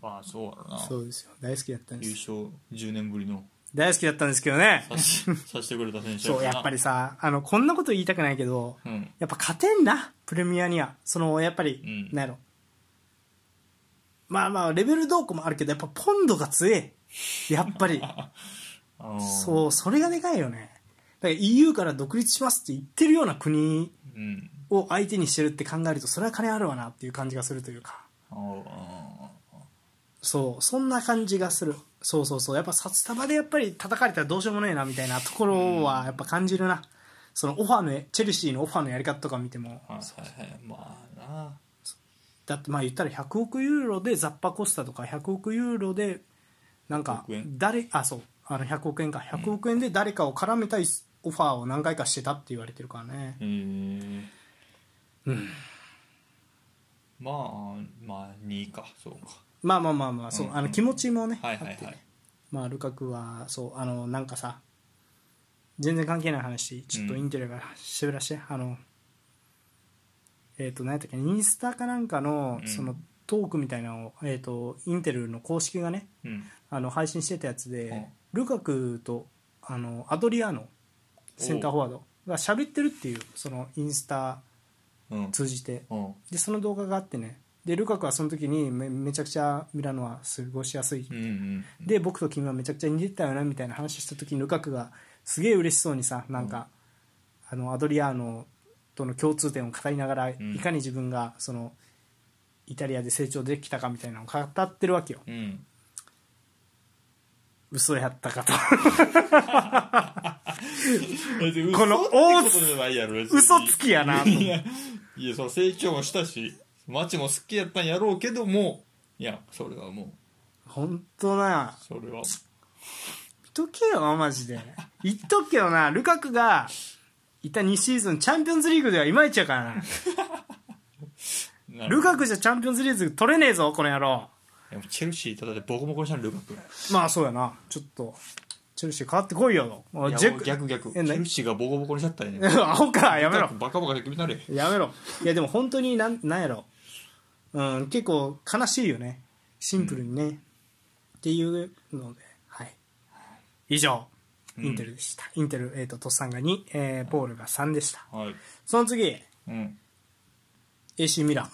まあそうやろな。そうですよ。大好きだったんです。優勝10年ぶりの大好きだったんですけどね。さしさしてくれた選手そうやっぱりさあのこんなこと言いたくないけどうん。やっぱ勝てんなプレミアには。そのやっぱり、うん。なんやろ。まあまあレベルどうこうもあるけどやっぱポンドが強え。やっぱり。<laughs> そうそれがでかいよね。だから EU から独立しますって言ってるような国うん。を相手にしてるって考えるとそれは金あるわなっていう感じがするというか。そうそんな感じがするそうそうそう。やっぱ札束でやっぱり叩かれたらどうしようもないなみたいなところはやっぱ感じるな、そのオファーのチェルシーのオファーのやり方とか見ても。はいはいはいまあな。だってまあ言ったら100億ユーロでザッパコスタとか100億ユーロでなんか100億円？誰あそう。あの100億円か。100億円で誰かを絡めたいオファーを何回かしてたって言われてるからね。うん。まあまあ2か。そうかまあまあまあまあそううんあの気持ちもねはいはいはい。あって。ねまあルカクはそうあのなんかさ全然関係ない話ちょっとインテリがしゃべらして、あのえっ、と何やったっけインスタかなんかのうん。そのトークみたいなのを、えー、とインテルの公式がねうん。あの配信してたやつで、うん。ルカクとあのアドリアーノセンターフォワードが喋ってるっていうそのインスタうん。通じて。うん。でその動画があってねでルカクはその時にめめちゃくちゃミラノは過ごしやすい、うんうんで僕と君はめちゃくちゃ似てたよなみたいな話した時にルカクがすげえ嬉しそうにさなんか、あのアドリアーノとの共通点を語りながら、ん。いかに自分がそのイタリアで成長できたかみたいなのを語ってるわけよ。うん。嘘やったかと。<laughs> この嘘つきやなと。いやいやその成長もしたし街も好きやったんやろうけどもいやそれはも本当なうそれは。見とけよマジで。言っとくけどな。ルカクがいた2シーズンチャンピオンズリーグではいまいちやからな。ルカクじゃチャンピオンズリーグ取れねえぞこの野郎。いやチェルシーただでボコボコにしたのルカク。まあそうやな。ちょっとチェルシー変わってこいよ。もういやジェ逆逆。チェえ何ルシーがボコボコにしちゃったよねアホ <laughs> か。やめろ。<laughs> バカバカで決めたれ。やめろ。いやでも本当になんなんやろうん結構悲しいよね。シンプルにね、っていうのではい。以上インテルでした、インテル、えー、とトッサンが2、えーポールが3でした。はい。その次うん。AC ミラン。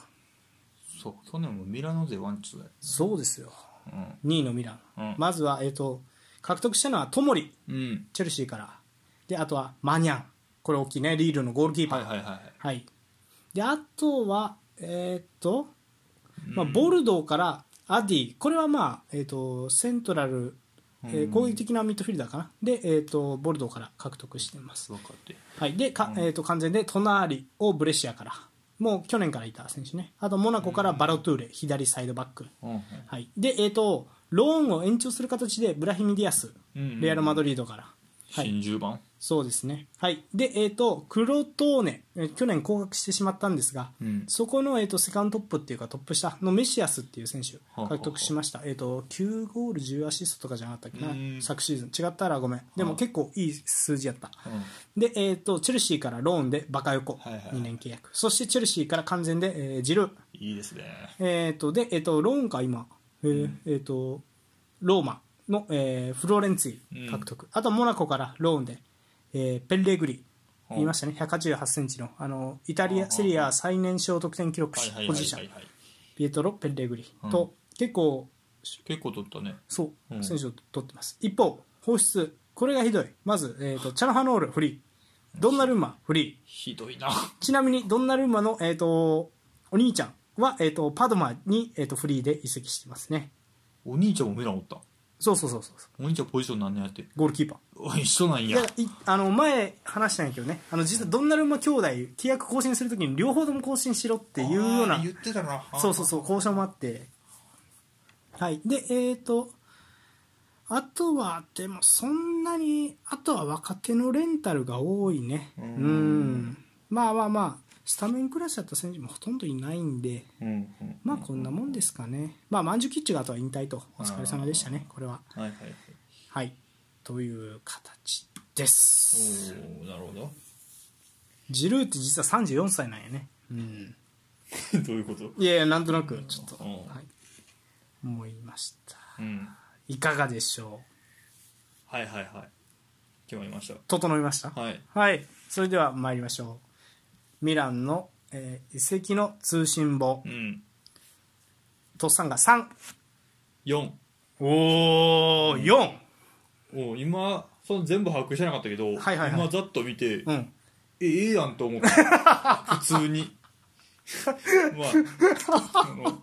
そう。去年もミラノ勢ワンツーだよそうですよ。うん。2位のミラン、うん。まずは、えー、と獲得したのはトモリ。うん。チェルシーから。であとはマニャン。これ大きいね。リールのゴールキーパー。はいはいはいはい、であとはえーっと、まあ、ボルドーからアドリこれはまあ、えーっとセントラル、えーうん。攻撃的なミッドフィルダーかな？で、えーっとボルドーから獲得しています、はい、でか、えーっと完全でトナーリをブレシアから。もう去年からいた選手ね。あとモナコからバロトゥーレ左サイドバック、はい、でえーっとローンを延長する形でブラヒミディアスレアル・マドリードから、はい、新10番？そうですね。はい。で、えっ、と、クロトーネ、えー去年降格してしまったんですが、うん。そこの、えー、とセカンドトップっていうかトップ下のメシアスっていう選手はあ獲得しました、えー、と9ゴール10アシストとかじゃなかったっけな？うん。昨シーズン。違ったらごめん。でも結構いい数字やった。うん。で、えー、とチェルシーからローンでバカヨコはいはい2年契約。そしてチェルシーから完全で、えージルー。いいですね。えー、とで、えー、とローンか今、えー。えー、とローマの、えーフローレンツィ獲得、あとモナコからローンで、えーペッレグリ言いましたね。188センチのあのイタリアセリア最年少得点記録保持者ピエトロ・ペッレグリ。と、結構結構取ったね。そう、うん。選手を取ってます。一方放出。これがひどい。まず、えー、とチャノハノールフリー。ドンナルンマフリひどいな。ーちなみにドンナルンマの、えー、とお兄ちゃんは、えー、とパドマに、えー、とフリーで移籍してますね。お兄ちゃんもミランおった？そうそうそうそう。お兄ちゃんポジション何年やってゴールキーパー。お一緒なんや。いやいあの前話したんやけどね。あの実はドンナルンマ兄弟契約更新するときに両方とも更新しろっていうような言ってたな。そうそうそう交渉もあって。はい。でえっ、とあとはでもそんなにあとは若手のレンタルが多いね。ううんん。まあまあまあスタメンクラスだった選手もほとんどいないんでうんうんまあこんなもんですかね。まあマンジュキッチがあとは引退とお疲れ様でしたねこれは。はいはいはい。はい。という形です。おおなるほど。ジルーって実は34歳なんやね。うん。<laughs> どういうこと？いやいやなんとなくちょっと、うん。はい、思いました。うん。いかがでしょう？はいはいはい。決まりました。整いました？はい。はい。それでは参りましょうミランの、えー移籍の通信簿。うん。トッサンが3 4おお4お今その全部把握してなかったけど、はいはいはい。今ざっと見て、うん。えええやんと思った。<laughs> 普通に。<laughs> まああの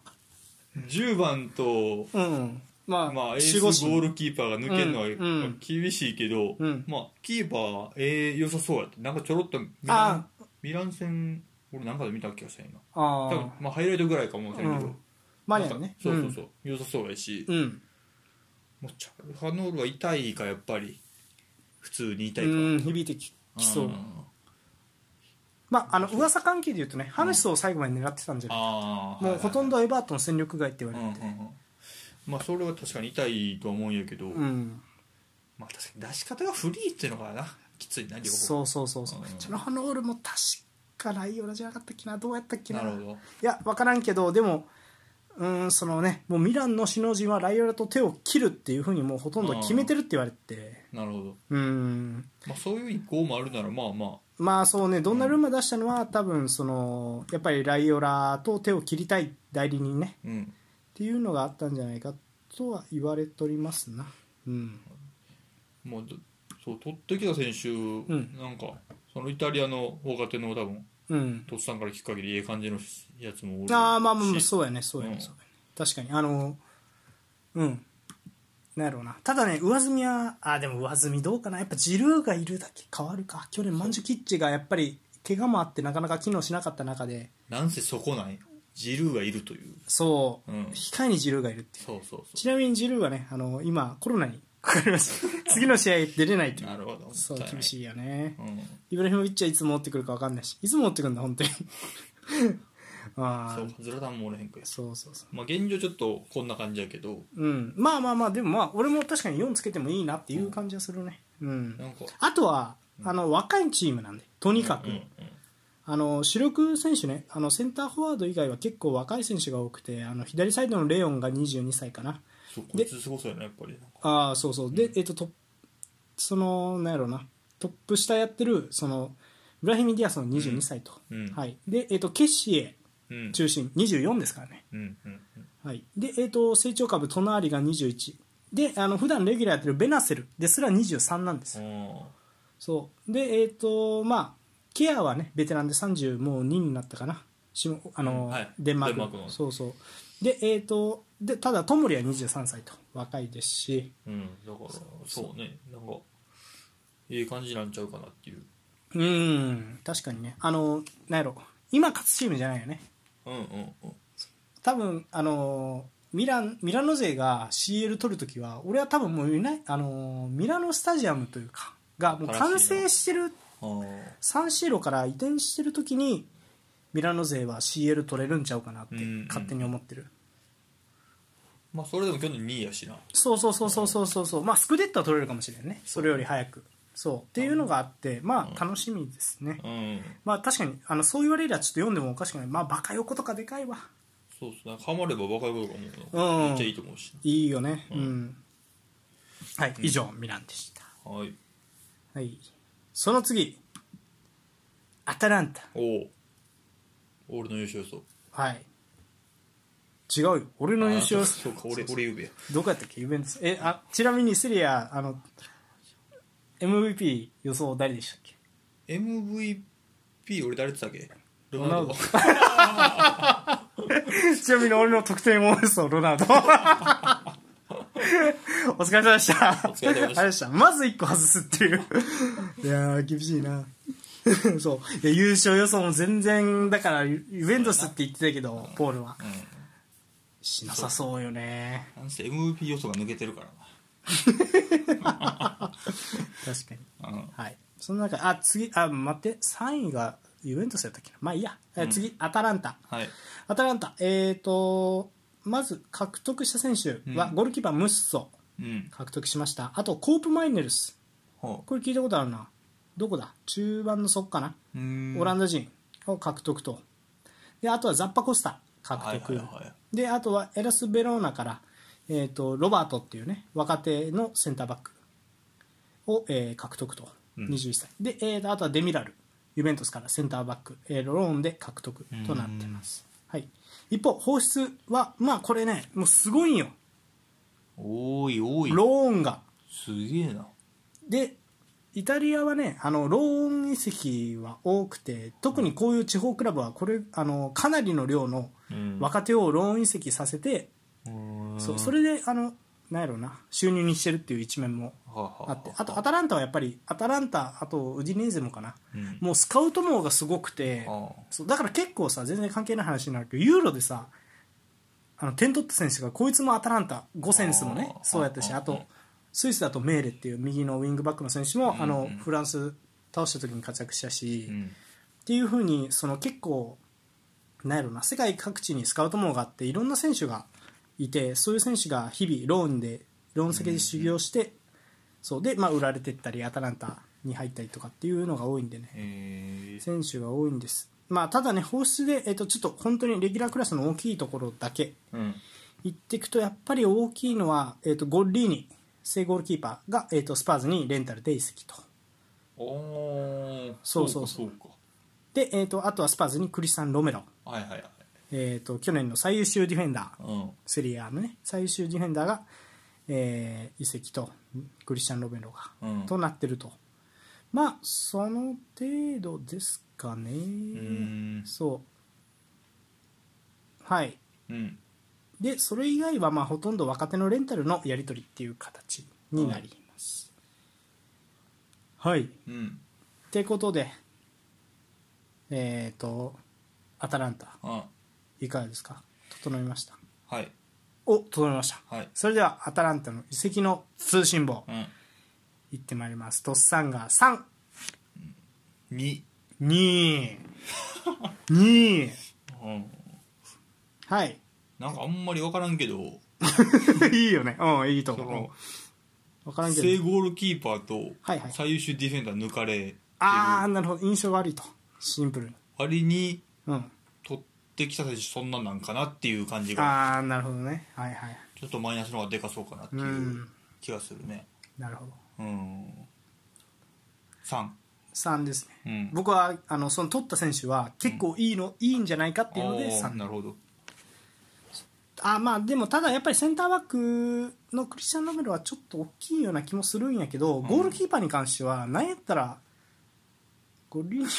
10番と、うんうん。まあ、まあ、エースゴールキーパーが抜けるのは、うんうん。まあ厳しいけど、うん。まあ、キーパーはええ良さそうやって。なんかちょろっとミラあンミラン戦俺なんかで見た気がしたんやなあ多分まあハイライトぐらいかもしれんけど、うん。マニアね。そうそうそう、良さそうやし、うん、うんもうチャルハノールは痛いかやっぱり。普通に痛いか、うん響いてききそう、まああの噂関係で言うとねハメスを最後まで狙ってたんじゃない？ああもうほとんどエバートン戦力外って言わうんうんうん。れててまあそれは確かに痛いとは思うんやけど、うん、まあ確かに出し方がフリーっていうのがなきついな両方。そうそうそうそう。うん。チャノハノールも確かライオラじゃなかったっけな。どうやったっけな。なるほど。いや分からんけどでもうんそのねもうミランの首脳陣はライオラと手を切るっていうふうにもうほとんど決めてるって言われて。てなるほど、うん。まあ、そういう意向もあるならまあままあそうねドンナルンマ出したのは多分そのやっぱりライオラと手を切りたい代理人ね。あうん。っていうのがあったんじゃないかとは言われておりますな。うん。まあどそう取ってきた選手、ん。なんかそのイタリアの若手の多分うん。とっさんから聞く限りええ感じのやつもおるああまあまあまあしそうやねそうやね,、うん。そうやね。確かに。あのうん。なんやろうな。ただね上積みはあでも上積みどうかな。やっぱジルーがいるだけ。変わるか。去年マンジュキッチがやっぱり怪我もあってなかなか機能しなかった中で。なんせそこない。ジルーがいるという。そう、うん。控えにジルーがいるっていう。そうそうそちなみにジルーはねあの今コロナにかかりました次の試合出れないってなるほど。そう厳しいよね。うん。イブラヒモビッチはいつ持ってくるか分かんないし。いつ持ってくるんだ本当に。あ <laughs> あ。そうズラタンもおれへんくやそうそうそう。まあ現状ちょっとこんな感じやけど。うん。まあまあまあでもまあ俺も確かに4つけてもいいなっていう感じはするね。うん。なんか。あとはあの若いチームなんでとにかく、うんうんあの主力選手ね。あのセンターフォワード以外は結構若い選手が多くてあの左サイドのレオンが22歳かなそうこいつすごそうやなやっぱり。ああそうそう。で、えっととそのなんやろうな。トップ下やってるそのブラヒミ・ディアスの22歳と、うん。はい。で、えっとケッシエうん。中心24ですからね、うんうんうん。はい。でえっと成長株トナーリが21であの普段レギュラーやってるベナセルですら23なんですあそう。でえっ、とまあケアはねベテランで30もう2になったかな。しもあの、うんはい。デンマークデンマークの。そうそう。でえっ、とでただトモリは23歳と若いですし。ーうんだからそうね。なんかいい感じなんちゃうかなっていう。うん確かにね。あのなんやろ。今勝つチームじゃないよね。うんうんうん。多分あのミランミラノ勢が CL 取るときは俺は多分もういないあのミラノスタジアムというかがもう完成してるサンシーロから移転してる時にミラノ勢は CL 取れるんちゃうかなってうんうん勝手に思ってる、まあそれでも去年2位やしな。そうそうそうそうそうそう。そうまあスクデットは取れるかもしれないね。それより早く。そう。っていうのがあってまあ楽しみですね、うん。まあ確かにあのそう言われりゃちょっと読んでもおかしくない。まあバカ横とかでかいわ。そうっすね。ハマればバカいことか思ううん。のめっちゃいいと思うし。いいよね。うん、はい以上ミランでした。はい。はい。その次。アタランタ。おお俺の優勝予想。はい違うよ。俺の優勝あそうか俺俺言うべ。やどこやったっけ？ユベント。スえあちなみにセリアあの MVP 予想誰でしたっけ？MVP 俺誰って言ったっけ？ロナウド。<laughs> ちなみに俺の得点王予想ロナウド。<laughs> お疲れ様でした。お疲れ様でした。あれでした。まず1個外すっていう。いやー厳しいな。<laughs> そう。いや優勝予想も全然だからユユベントスって言ってたけどポールは。うんしなさそうよね。なんせ MVP 予想が抜けてるから確かに。なうん。はい。その中あ次あ待って。3位がユベントスやったっけな？まあいいや、え次アタランタ。はい。アタランタ。えっ、とまず獲得した選手は、うん。ゴールキーパームッソ。うん。獲得しました。あとコープマイネルス。ほこれ聞いたことあるな。どこだ？中盤の底かな、ううん。オランダ人を獲得と。であとはザッパコスタ獲はい得、はいはいであとはエラス・ベローナから、えー、とロバートっていうね若手のセンターバックを、えー獲得と、うん。21歳。で、えーとあとはデミラル。ユベントスからセンターバック、えーローンで獲得となってます、はい、一方放出はまあこれねもうすごいんよ。多い多い。ローンが。すげえな。でイタリアはねあのローン移籍は多くて特にこういう地方クラブはこれあのかなりの量のうん。若手をローン移籍させて、うん。そうそれであのなんやろうな収入にしてるっていう一面もあってあとアタランタはやっぱりアタランタあとウディネーゼもかな、うん。もうスカウト網がすごくてあ。そうだから結構さ全然関係ない話になるけどユーロでさあの点取った選手がこいつもアタランタゴセンスもねそうやったしあ。とスイスだとメーレっていう右のウィングバックの選手も、あのうん。フランス倒した時に活躍したし、うん。っていうふうにその結構なんやろな世界各地にスカウト網があっていろんな選手がいてそういう選手が日々ローンでローン先で修行して、そう。で、まあ、売られてったりアタランタに入ったりとかっていうのが多いんでね。えー。選手が多いんです、まあ、ただね放出で、えっとちょっと本当にレギュラークラスの大きいところだけうん。言っていくとやっぱり大きいのは、えっとゴッリーニ正ゴールキーパーが、えっとスパーズにレンタルで移籍と。おーそうそうそう。かで、えっとあとはスパーズにクリスティアン・ロメロ、はいはいはい。えっと去年の最優秀ディフェンダー。うん。セリエAのね最優秀ディフェンダーが、えー移籍とクリスチャン・ロメロが、うん。となってると。まあその程度ですかね。ん。そう。はい。うんでそれ以外はまあほとんど若手のレンタルのやり取りっていう形になります、はい。うん。ってことでえっ、とアタランタ。あいかがですか？整いました？はい。お整いました。はい。それではアタランタの移籍の通信簿。うん。いってまいります。トッサンが3 2 2 2うん。はいなんかあんまり分からんけど。<laughs> いいよね。うんいいと思う。分からんけど。正ゴールキーパーと最優秀ディフェンダー抜かれああなるほど。印象悪いと。シンプルに。割にうん。取ってきた選手そんななんかなっていう感じが。ああなるほどね。はいはい。ちょっとマイナスの方がでかそうかなってういうん。気がするね。なるほど。うん。3 3ですね。うん。僕はあのその取った選手は結構いいの、いいんじゃないかっていうのでおー3なるほどあまあでもただやっぱりセンターバックのクリスチャン・ロメロはちょっと大きいような気もするんやけど、ゴールキーパーに関しては何やったらゴリより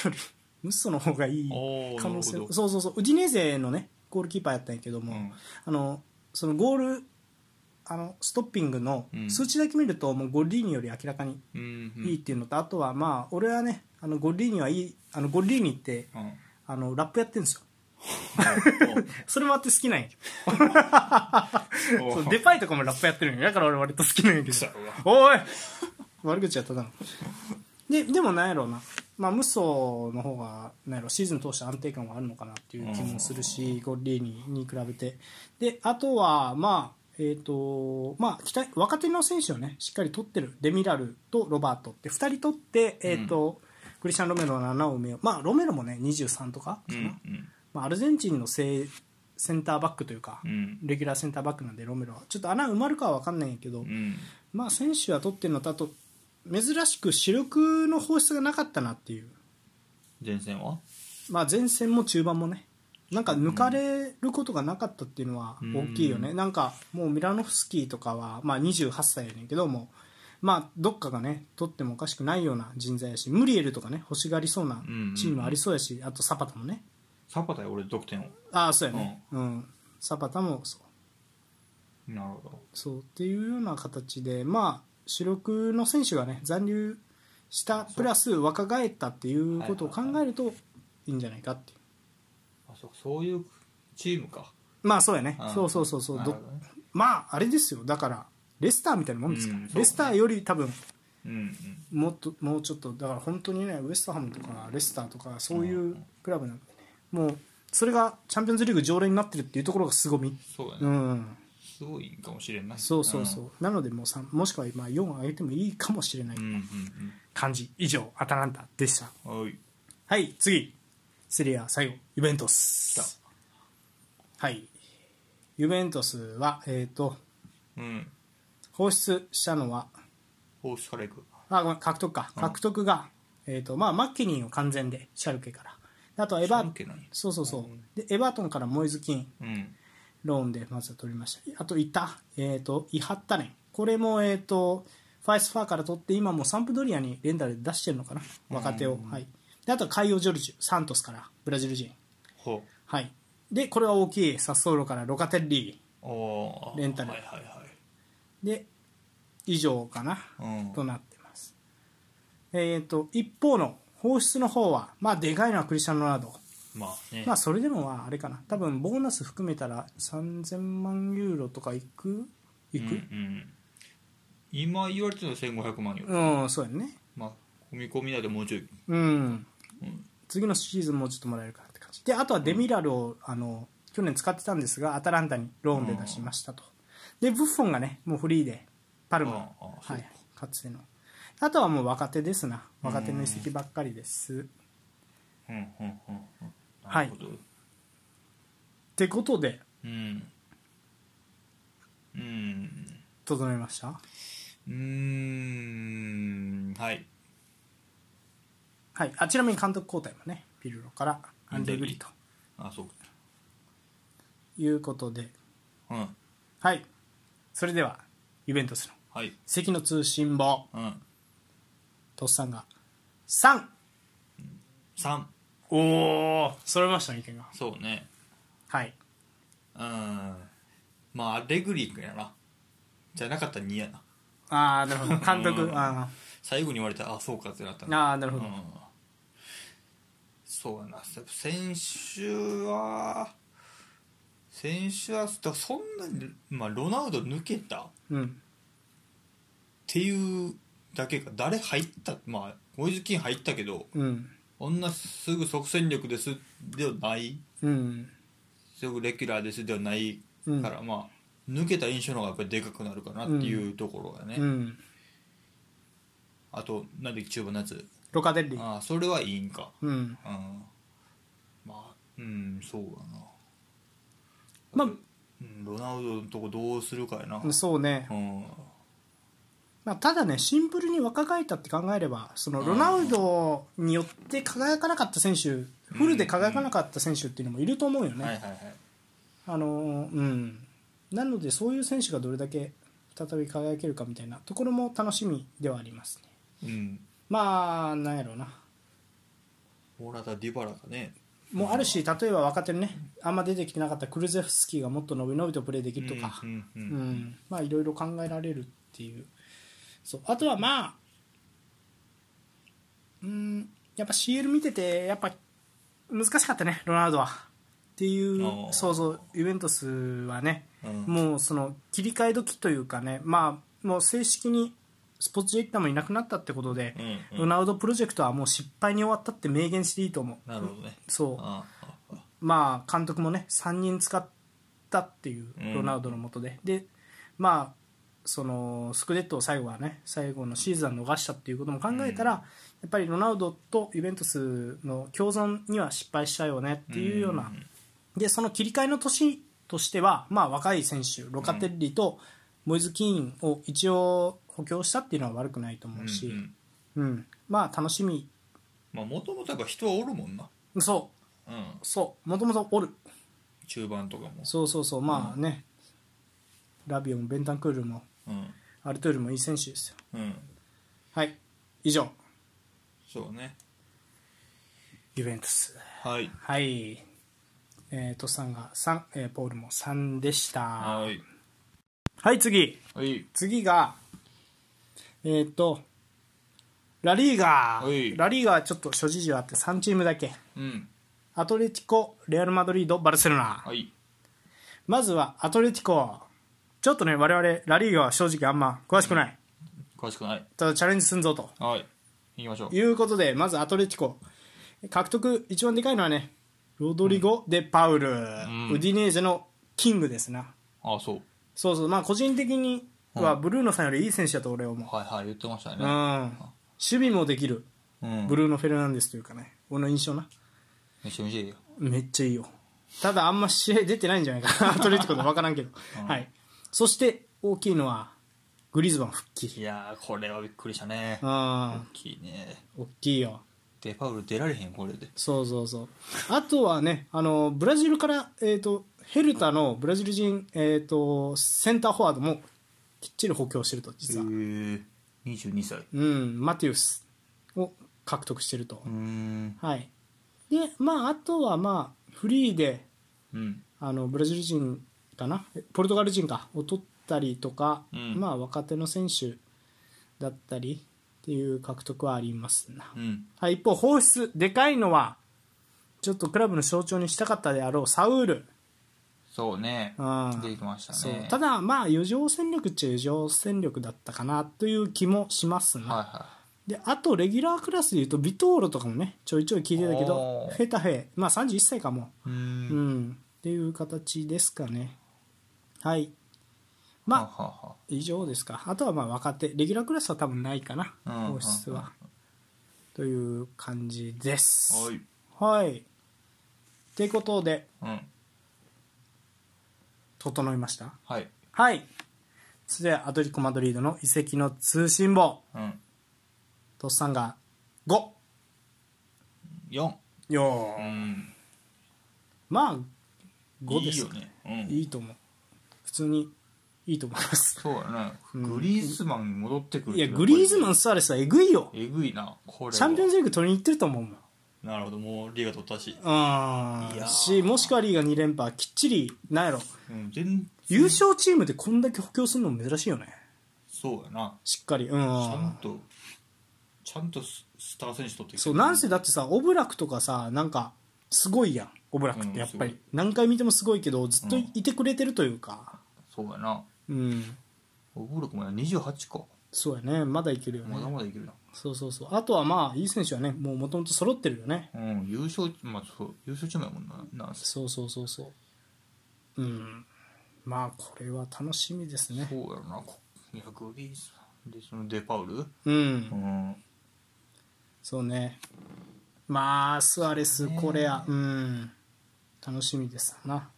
ムッソの方がいい可能性そうそうそうウディネーゼのねゴールキーパーやったんやけども、うん。あのそのゴールあのストッピングのうん。数値だけ見ると、もうゴリーニより明らかにいいっていうのと、あとはまあ俺はねあのゴリーニはいいあのゴリーニってうん。あのラップやってるんですよ <laughs> それもあって好きなんやけど。おそうデパイとかもラップやってるんや。だから俺割と好きなんやけど。おい悪口やったな。ででもなんやろうな。まあムッソの方がなんやろシーズン通して安定感はあるのかなっていう気もするしゴッリーニに比べて。であとはまあえーとまあ、期待若手の選手を、ね、しっかり取ってる。デミラルとロバートって2人取って、えーとクリスチャン・ロメロの穴を埋めよう、まあ、ロメロも、ね、23とかかな、うんうんまあ、アルゼンチンのセセンターバックというか、うん。レギュラーセンターバックなんでロメロは。ちょっと穴埋まるかは分かんないけど、うん。まあ、選手は取ってるのとあと珍しく主力の放出がなかったなっていう、前線は？まあ、前線も中盤もね。なんか抜かれることがなかったっていうのは大きいよね、うんなんかもうミラノフスキーとかは、まあ、28歳やねんけども、まあ、どっかがね取ってもおかしくないような人材やしムリエルとかね欲しがりそうなチームありそうやし、あとサパタもねサパタや俺得点を。ああそうやね、うん。サパタもそう。なるほど。そうっていうような形でまあ主力の選手がね残留したプラス若返ったっていうことを考えるといいんじゃないかっていう。あそうそういうチームか。まあそうやね。うん。そうそうそうそう。どなるほどね。まああれですよ。だからレスターみたいなもんですから、うんそうレスターより多分うんうん。もっともうちょっと。だから本当にねウエストハムとかレスターとかそういうクラブなんで。ねもうそれがチャンピオンズリーグ常連になってるっていうところがすごみ。そうやね、うん。すごいかもしれんない。そうそうそう、なのでもう3もしくはまあ4上げてもいいかもしれない。うんうん感じ。以上アタランタでした。うんはい。はい次。セリア最後。ユベントス。はい。ユベントスはえっ、とうん。放出したのはホースからいくあごめん獲得か、うん。獲得が、えーとまあ、マッケニーを完全でシャルケから。であとはエバそうそうそう。でエバートンからモイズキンうん。ローンでまずは取りました。あといた、えー、とイハッタネン。これも、えー、とファイスファーから取って今もサンプドリアにレンタルで出してるのかな？若手を、はい、であとはカイオ・ジョルジュ。サントスからブラジル人。ほはい。でこれは大きいサッソーロからロカテッリーレンタル。はいはいはい。で以上かな、うん。となってます。えっ、と一方の放出の方はまあでかいのはクリスチャン・ロナウド。まあね。まあそれでもはあれかな。多分ボーナス含めたら3000万ユーロとかいく？いく？うんうん。今言われてるのは1500万よ、うん、そうやね。まあ込み込みだでもうちょい。うん、次のシーズンもうちょっともらえるかなって感じ。であとはデミラルを、あの去年使ってたんですがアタランタにローンで出しましたと、でブッフォンがねもうフリーでパルマ、はい、かつてのあとはもう若手ですな。若手の移籍ばっかりです、うんうんうんうん。はい。なるほど。ってことで。うん。うん。整えました？うーんはい。はい。あちなみに監督交代もねピルロからアンデグリと。あそういうことで。うん。はい。それではユベントスのはい。関の通信簿。うんとっさんが。3 3おお揃いましたね意見が。そうね。はい。うん。まあレグリックやな。じゃなかったら2やな。ああなるほど。監督うんあ最後に言われたらあそうかってなったーあーなるほど、うん。そうやな。選手は選手はそんなに、まあ、ロナウド抜けたっうん。ていうだけか誰入ったまあモイズ・キン入ったけどうん。こんなすぐ即戦力ですではない。うん。すぐレギュラーですではないうん。から、まあ抜けた印象の方がやっぱりでかくなるかなっていうところがね、うん。あとなんで中盤のやつ？ロカデッリ。ああそれはいいんか。うん。うん。まあうんそうだな。まうんロナウドのとこどうするかやな。あそうね。うんまあ、ただねシンプルに若返ったって考えればそのロナウドによって輝かなかった選手フルで輝かなかった選手っていうのもいると思うよね、はいはいはい。あのうん。なのでそういう選手がどれだけ再び輝けるかみたいなところも楽しみではありますね。うん。まあなんやろうな。モラタ・ディバラがね。もうあるし例えば若手のねあんま出てきてなかったクルゼフスキーがもっと伸び伸びとプレーできるとか、うんうんううん。ん。まあいろいろ考えられるっていうそうあとはまあうんやっぱ CL 見ててやっぱ難しかったねロナウドは。っていうそうそうユベントスはね、うん。もうその切り替え時というかねまあもう正式にスポーツディレクターもいなくなったってことで、うんうん。ロナウドプロジェクトはもう失敗に終わったって明言していいと思う。なるほどね。そう。まあ監督もね3人使ったっていううん。ロナウドのもとで、でまあそのスクレットを最後はね最後のシーズン逃したっていうことも考えたら、やっぱりロナウドとユベントスの共存には失敗したよねっていうような、でその切り替えの年としては、まあ、若い選手ロカテッリとモイズ・キーンを一応補強したっていうのは悪くないと思うし、うんうん。うん。まあ楽しみ。まあもともとやっぱ人はおるもんな。そう。ん。うそう。もともとおる。中盤とかも。そうそうそう。まあね、ラビオもベンタンクールもうん。アルトゥールもいい選手ですよ。うん。はい。以上。そうね。ユベントス。はい。はい。えー、トスさんが3、えーポールも3でした。はい。はい次。はい。次がえっ、とラリーガはい。ラリーガはちょっと諸事情あって3チームだけ。うん。アトレティコレアル・マドリードバルセロナ。はい。まずはアトレティコちょっとね我々ラリーガは正直あんま詳しくない。詳しくない。ただチャレンジすんぞと。はい。行きましょう。いうことでまずアトレティコ。獲得一番でかいのはねロドリゴ・デ・パウル、ん。ウディネーゼのキングですな。あそう。そうそう。まあ個人的にはブルーノさんよりいい選手だと俺は思う、はいはい。言ってましたうん、ね守備もできる。うん。ブルーノ・フェルナンデスというかね俺の印象な。めちゃめちゃいいよ。めっちゃいいよ。ただあんま試合出てないんじゃないかな。アトレティコで分からんけど、はい、そして大きいのはグリズマン復帰。いやーこれはびっくりしたね。うん大きいね。大きいよ。デパウル出られへんこれで。そうそうそう。あとはねあのブラジルから、えー、とヘルタのブラジル人、えー、とセンターフォワードもきっちり補強してると実は、へえ22歳ううん、マティウスを獲得してると、はい。でまああとはまあフリーでうん。あのブラジル人かな？えポルトガル人か。を取ったりとか、うん。まあ若手の選手だったりっていう獲得はありますな、うん。はい、一方放出でかいのはちょっとクラブの象徴にしたかったであろうサウール。そうね。うん。出てきましたね。ただまあ余剰戦力っちゃ余剰戦力だったかなという気もしますな、はいはであとレギュラークラスでいうとビトーロとかもねちょいちょい聞いてたけどフェタフェ。まあ31歳かも。いうん。っていう形ですかねはい。まあ以上ですか。あとはまあ若手レギュラークラスは多分ないかなうん放出は。という感じです。はい。はい。ってことでうん。整いました？はい。はい。それではアトリコ・マドリードの移籍の通信簿。うん。とっさんが5 4よー。うん。まあ5いいですよね。うん。いいと思う。普通にいいと思います。そうやね。うん。グリーズマンに戻ってくるいやグリーズマンンスアレスはえぐいよ。えぐいな。これは。チャンピオンズリーグ取りに行ってると思うもん。なるほどもうリーガ取ったし。うん。いやー。しもしくはリーガ2連覇きっちりなんやろ。うん全優勝チームでこんだけ補強するの珍しいよね。そうやな。しっかり。うん。ちゃんとちゃんとススター選手取ってきてそうなんせだってさオブラクとかさなんかすごいやんオブラックっうんてやっぱり、す何回見てもすごいけどずっといてくれてるというかそうやな。うん、オブロックも28か。そうやね。まだいけるよね。まだまだいけるな。そうそうそう。あとはまあいい選手はねもうもともと揃ってるよね。うん優勝まあそう優勝チームやもんな。なんせそうそうそうそう。うん。まあこれは楽しみですね。そうやろな。こいやグリーズでそのデパウル？うん。うん。そうね。まあスアレスね。コレア。うん。楽しみですな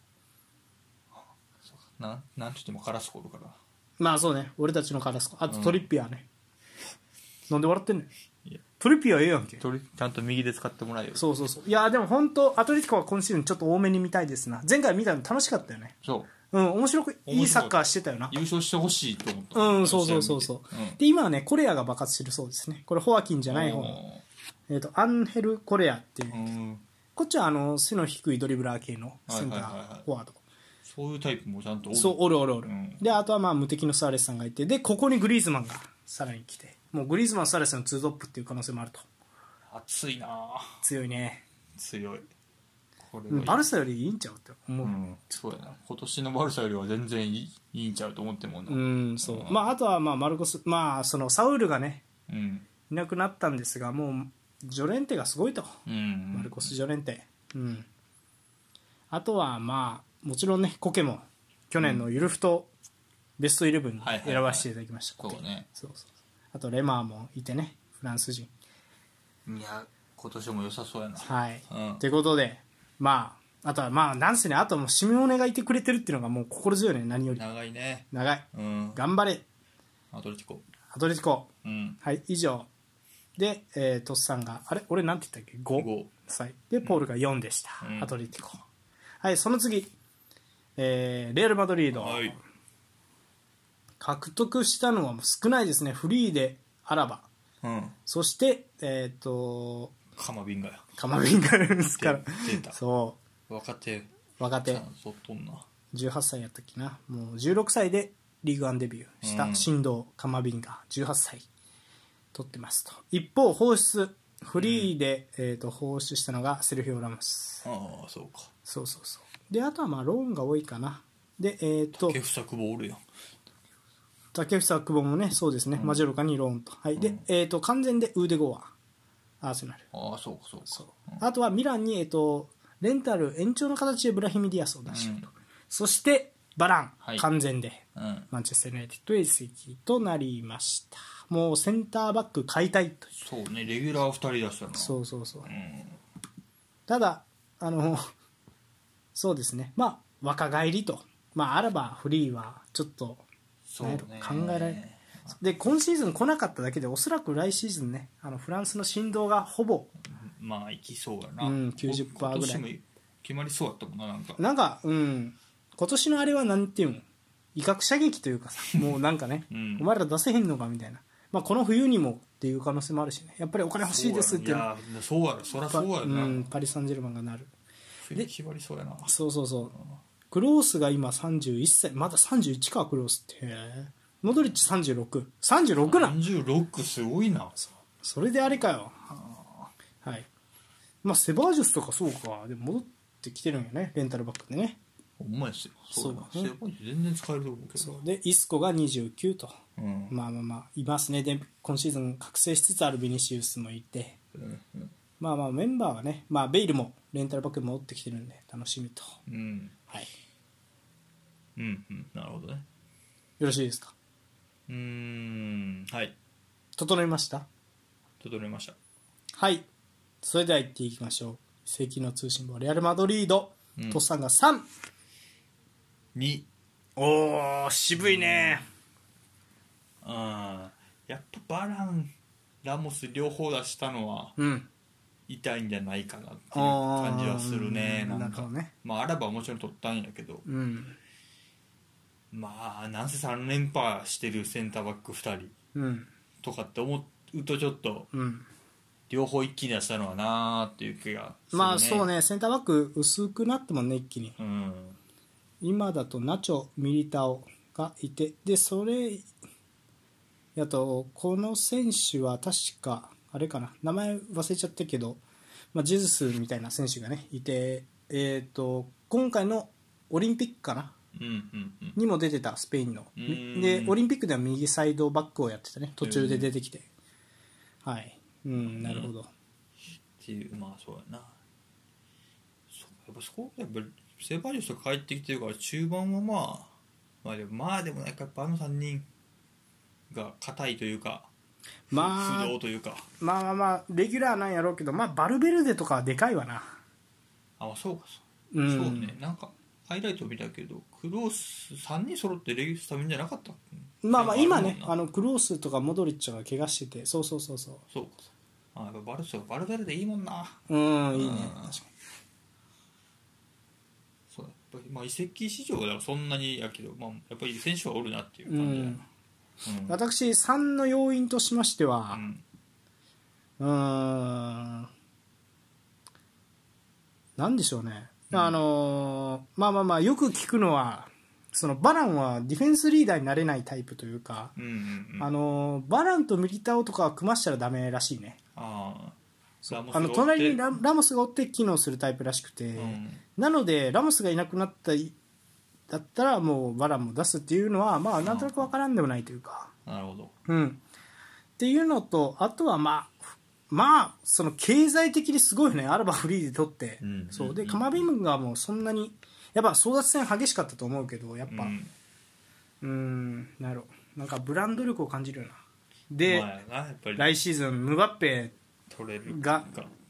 なんなんとしてもカラスコおるから。まあそうね。俺たちのカラスコあとトリッピアーね、<laughs> なんで笑ってんねん。いや。トリッピアーええやんけ。とりちゃんと右で使ってもらえよ。そうそうそう。いやでも本当アトレティコは今シーズンちょっと多めに見たいですな。前回見たの楽しかったよね。そう。うん面白くい。いサッカーしてたよな。優勝してほしいと思った。うんそうそうそうそう、で。今はねコレアが爆発してるそうですね。これホアキンじゃない方。の、えー、とアンヘル・コレアっていう、うん。こっちはあの背の低いドリブラー系のセンターフォワードそういうタイプもちゃんとおる。そうおるおるおる、うん。であとはまあ無敵のスアレスさんがいてでここにグリーズマンがさらに来てもうグリーズマンスアレスのツートップっていう可能性もあると。熱いなあ。強いね。強い。これバルサよりいいんちゃうって思う。うんんそうやな。今年のバルサよりは全然いいいいんちゃうと思ってんもんな。うん、そう。まああとはまあマルコスまあそのサウルがねうん。いなくなったんですがもうジョレンテがすごいと。うん。マルコス・ジョレンテ。うん。あとはまあもちろんねコケも去年のユルフトベストイレブンに選ばせていただきました、コケ。そうねそうそう。あとレマーもいてねフランス人。いや今年も良さそうやな。はい、うん。ということでまああとはまあなんせねあとはもうシミオネがいてくれてるっていうのがもう心強いね何より。長いね。長い。うん。頑張れ。アトレティコ。アトレティコ。うん。はい以上。で、えー、トスさんがあれ？俺なんて言ったっけ？5, 5歳でポールが4でした、うん。アトレティコ。はいその次、えーレアル・マドリード、はい。獲得したのはもう少ないですね。フリーでアラバうん。そしてえっ、とカマビンガや。カマビンガルですから。<laughs> そ若手。う若手。そっとんな。18歳やったっけな。もう16歳でリーグワンデビューしたうん。神童カマビンガ。18歳。取ってますと。一方放出。フリーで、えー、と放出したのがセルヒオ・ラモス。ああそうか。そうそうそうであとはまあローンが多いかな。でえっ、と。タケフサクボおるやん。タケフサ久保もねそうですね、マジョルカにローンと。はい。で、えー、と完全でウーデゴア。アーセナル。ああそうかそうか。そう。あとはミランに、えー、とレンタル延長の形でブラヒミ・ディアスを出しようと、そしてバラン、はい。完全で。うん。マンチェスター・ユナイテッドへ移籍となりました。もうセンターバック買いたいという。そうね。レギュラー2人出したなそうそうそう。うん。ただあのそうですね。まあ若返りと。まああらばフリーはちょっとそうね。考えられないで今シーズン来なかっただけでおそらく来シーズンねあのフランスの振動がほぼまあいきそうやな。うん90%ぐらい。今年も決まりそうやったもんななんか。なんかうん。今年のあれはなんていうの威嚇射撃というかさ <laughs> もうなんかね、うん。お前ら出せへんのかみたいな、まあ、この冬にもっていう可能性もあるしね。やっぱりお金欲しいですっていうそうやろ。そりゃそうやな。うん、パリ・サンジェルマンがなるで決まりそうやな。そうそうそう。クロースが今31歳。まだ31かクロースって。モドリッチ3636な。ん36すごいな。それであれかよ。はい。まあセバージュスとかそうか。でも戻ってきてるんよね。レンタルバックでね。ほんまですよそうだねセバジ全然使えると思うけど。そう。でイスコが29と。うん。まあまあまあいますね。で今シーズン覚醒しつつあるビニシウスもいて。うんうんまあまあメンバーはね、まあ、ベイルもレンタルバックに戻ってきてるんで楽しみと。うん。はい。うんうん。なるほどね。よろしいですか？うーん。はい。整いました？整えました。はい。それでは行っていきましょう。世紀の通信簿レアル・マドリード、うん。トッサンが3 2おお渋いね。あーやっぱバランラモス両方出したのは。うん痛いんじゃないかなっていう感じはするね。あーなんか。なるほどね。まあアラバはもちろん取ったんやけど。うん。まあなんせ3連覇してるセンターバック2人。うん。とかって思うとちょっとうん。両方一気に出したのはなーっていう気がする、ね、まあそうね。センターバック薄くなってもんね一気に。うん。今だとナチョミリタオがいてでそれやとこの選手は確かあれかな。名前忘れちゃったけどまあ、ジェズスみたいな選手がねいて、えー、と今回のオリンピックかな？うんうんうん。にも出てたスペインの。うん。でオリンピックでは右サイドバックをやってたね。途中で出てきて、はい。うんなるほど、っていうまあそうやな。そうやっぱそこやっぱセバリオスが帰ってきてるから中盤はまあまあでもまあでもなんかやっぱあの3人が硬いというかまあ不動というか。まあまあまあレギュラーなんやろうけど、まあ、バルベルデとかはでかいわな。あそうかそう,、うん。そうね。なんかハイライト見たけどクロース3人揃ってレギュスタメンじゃなかったまあまあ今ねあのクロースとかモドリッチが怪我してて。そうそうそうそそうか。そうあやっぱバルセロバルベルデいいもんな。ううんいいね。うん。確かに。そうやっぱりまあ移籍市場がそんなにやけど、まあ、やっぱり選手はおるなっていうう感じだん。なうん。私3の要因としましてうはん。うーんなんでしょうね、あのーまあまあまあよく聞くのはそのバランはディフェンスリーダーになれないタイプというか、うんうんうん。あのーバランとミリタオとかは組ましたらダメらしいね。あの隣にララモスがおって機能するタイプらしくて、うん。なのでラモスがいなくなったいだったらもうバランも出すっていうのはまあなんとなく分からんでもないというか、なるほど。うん、っていうのとあとはまあまあその経済的にすごいよねアルバフリーで取って、うん。そう。でうん。カマビムがもうそんなにやっぱ争奪戦激しかったと思うけどやっぱ。うん。うん。なるほど。なんかブランド力を感じるよな。で、まあなやっぱり。来シーズンムバッペ取れるが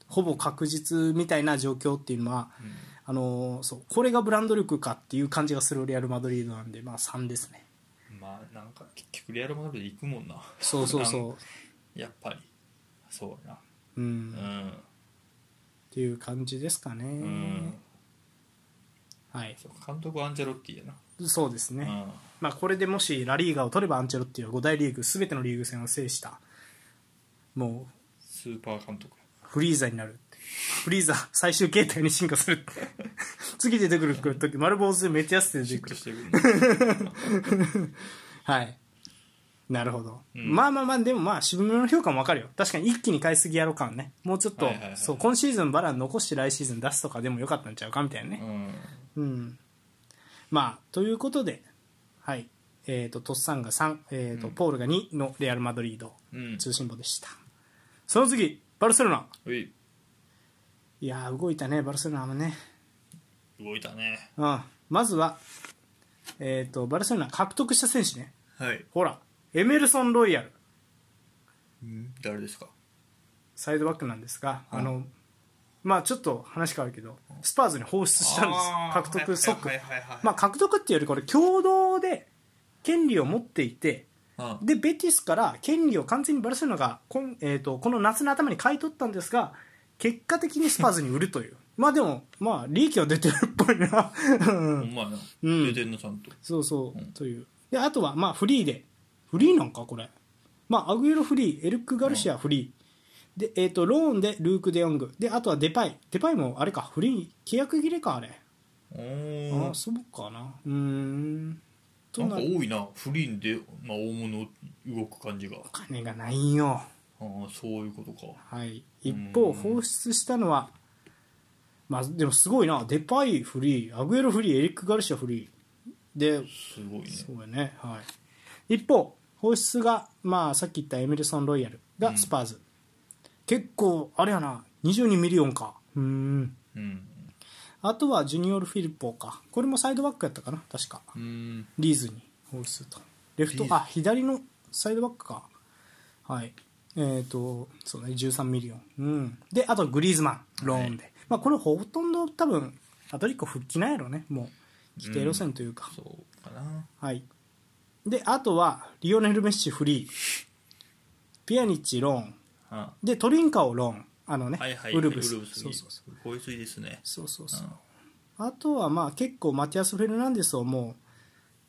ほぼ確実みたいな状況っていうのは、あのーそうこれがブランド力かっていう感じがするレアル・マドリードなんで、まあ、3ですね。まあなんか結局レアルマドリード行くもんな。そうそうそやっぱり。そうやな。う、うん。うん。っていう感じですかね、うん。はい。監督はアンジェロッティやな。そうですね、うん。まあ、これでもしラリーガを取ればアンチェロッティは5大リーグ全てのリーグ戦を制したもうスーパー監督。フリーザになるフリーザ最終形態に進化するって。<laughs> 次出てくる時丸坊主でめっちゃ安く出てくる。してくる。はい。なるほど、うん。まあまあまあでもまあ渋めの評価も分かるよ。確かに一気に買いすぎやろ感ね。もうちょっと、そう今シーズンバラン残して来シーズン出すとかでもよかったんちゃうかみたいなね。うん。うん、まあということではい。えー、とトッサンが3、えーとうん。ポールが2のレアル・マドリードうん。通信簿でした。その次バルセロナ。ういいやー動いたねバルセロナもね、動いたね。うん、まずは、えー、とバルセロナ獲得した選手ね。はい。ほらエメルソン・ロイヤル。誰ですか？サイドバックなんですが、うん。あのまあちょっと話変わるけどスパーズに放出したんです。獲得即、まあ、獲得っていうよりこれ共同で権利を持っていてうん。でベティスから権利を完全にバルセロナがこん、えー、とこの夏の頭に買い取ったんですが結果的にスパーズに売るという。<laughs> まあでもまあ利益は出てるっぽいな。うん。まやな。うん。出てんのちゃんと。そうそう、うん。という。であとはまあフリーで。フリーなんかこれ。まあアグエロフリーエルク・ガルシアフリー、でえー、とローンでルーク・デヨング。であとはデパイ。デパイもあれか。フリー契約切れかあれ。おあー。あそうかな。うーん。となんかな多いな。フリーンで、まあ、大物動く感じが。お金がないんよああそういうことか。はい、一方うん放出したのは、まあ、でもすごいな。デパイフリーアグエロフリーエリック・ガルシアフリー。ですごいね。そうやね、はい、一方放出が、まあ、さっき言ったエメルソン・ロイヤルがスパーズ、結構あれやな。22ミリオンか。うーん。うん。あとはジュニオール・フィリッポーか。これもサイドバックやったかな。確か。うん。リーズに放出と。レフトリーズ。あ左のサイドバックか。はいえっ、とそうね13ミリオン、うん、であとグリーズマンローンで、まあ、これほとんど多分アトレティコ復帰なんやろね。もう規定路線というか、そうかな。はい。であとはリオネル・メッシフリー。ピアニッチローン。あでトリンカオローン。あのね、はいはい。ウルブス。ウルブスそうそうそう。こいついいですね。そうそうそう。あとはまあ結構マティアス・フェルナンデスをもう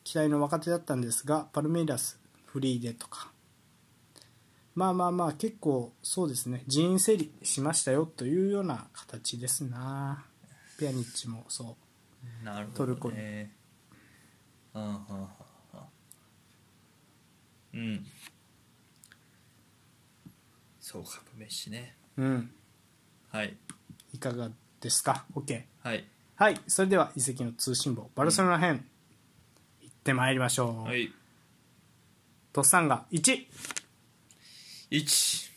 期待の若手だったんですがパルメイラスフリーでとかまあまあまあ結構そうですね人員整理しましたよというような形ですな。ピアニッチもそう。なるほど、ね、トルコに。うん。うん。うんうんうんそうかメッシね。うん。はい。いかがですか？OK はい。はい。それでは遺跡の通信簿バルセロナ編、行ってまいりましょう、はい。トッサンが1 1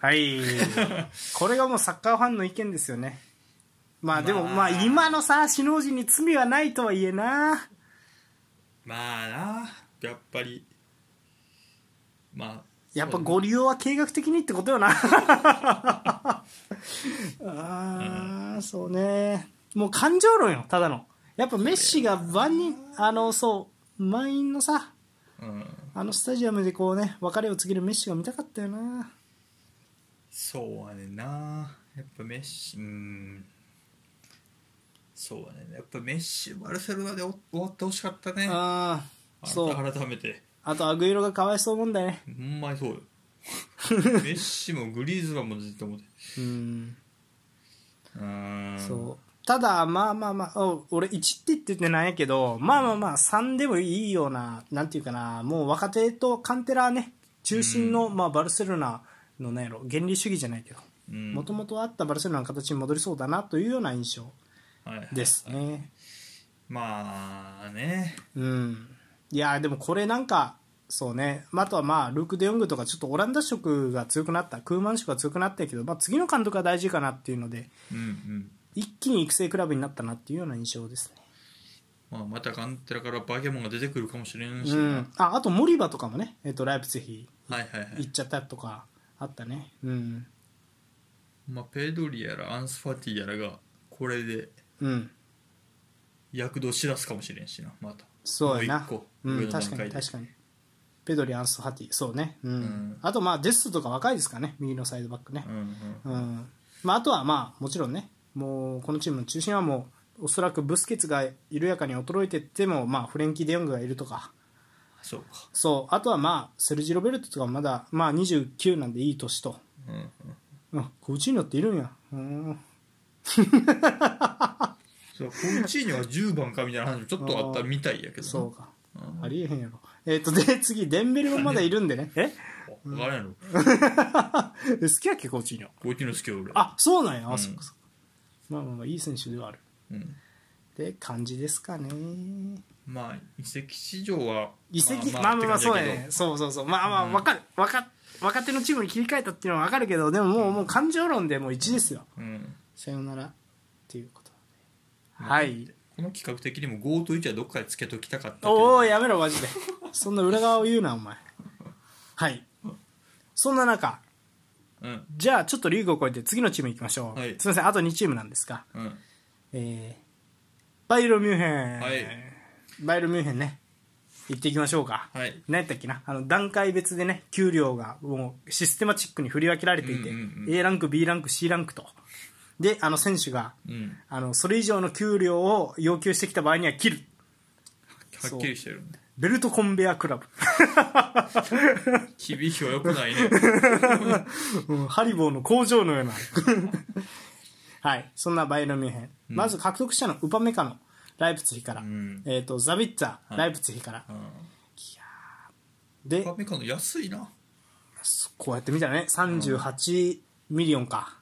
はい。<laughs> これがもうサッカーファンの意見ですよね。まあでもまあまあ今のさ首脳陣に罪はないとはいえな。まあな。やっぱり。まあやっぱご利用は計画的にってことよな。<laughs> ああそうね。もう感情論よただの。やっぱメッシが万人あのそう満員のさ。うんあのスタジアムでこうね別れを告げるメッシが見たかったよな。そうやねんな。やっぱメッシうん。そうやねん。やっぱメッシバルセロナでお終わってほしかったね。ああそう。改めて。あとアグイロがかわいそうもんだよね。ほんまにそうよ。<laughs> メッシもグリーズマンもずっと思って。うん。うーん。そうただまあまあまあお俺1って言っててなんやけどまあまあまあ3でもいいようななんていうかなもう若手とカンテラね中心の、まあ、バルセロナのなんやろ原理主義じゃないけどうん。もともとあったバルセロナの形に戻りそうだなというような印象はいはい。ですね。まあね。うん。いやでもこれなんかそうね、まあ、あとはまあルーク・デ・ヨングとかちょっとオランダ色が強くなったクーマン色が強くなったけど、まあ、次の監督が大事かなっていうのでうんうん一気に育成クラブになったなっていうような印象ですね。まあ、またガンテラからバケモンが出てくるかもしれんしうな、ん、ああとモリバとかもね、えっとライプツィヒはいはいはい。行っちゃったとかあったね。うん。まあ、ペドリやらアンスファティやらがこれでうん。躍動しだすかもしれんしなまた。そうやな。もうん、確かに確かに。ペドリアンス・ハティそうね、うん。ん。あとまあデストとか若いですかね。右のサイドバックね。うんうん。うん、まあ、あとはまあもちろんねもうこのチームの中心はもうおそらくブスケツが緩やかに衰えていっても、まあ、フレンキー・デヨングがいるとか。そうか。そう。あとはまあセルジ・ロベルトとかまだ、まあ、29なんでいい年と、うんうん。うん、コーチーニョっているんや。うん。<laughs> そうコーチーニョは10番かみたいな話もちょっとあったみたいやけどなそうか。うん。ありえへんやろ。えっ、とで次デンベルもまだいるんでね。<laughs> え？分からんやろ。え好きやっけコーチーニョ。コーチの好きよ俺。あそうなんや。あ、うん。そっかそっかまあまあまあいい選手ではある。うん。って感じですかね。まあ移籍市場は移籍？まあまあまあそうやね。そうそうそう。まあまあうん。分かる。分か若手のチームに切り替えたっていうのは分かるけどでももうもう感情論でもう1ですよ。うん。さよならっていうことで。はい。この企画的にも GO と1はどっかでつけときたかったけどおおやめろマジで。そんな裏側を言うなお前。はい。そんな中うん。じゃあちょっとリーグを超えて次のチーム行きましょう、はい。すみませんあと2チームなんですが、うん。えーバイエルミュンヘン、はい。バイエルミュンヘンね。行っていきましょうか、はい。何やったっけな？あの段階別でね給料がもうシステマチックに振り分けられていて、うんうんうん A ランク B ランク C ランクと。であの選手がうん。あのそれ以上の給料を要求してきた場合には切る。はっきりしてる。ねベルトコンベアクラブ、響きは良くないね。<laughs> うんハリボーの工場のような。はいそんなバイエルンミュンヘン、まず獲得したのウパメカノ、ライプツィヒから、うん。えー、とザビッツァー、ライプツィヒから、うん。ウパメカノ安いな。こうやって見たらね38ミリオンか。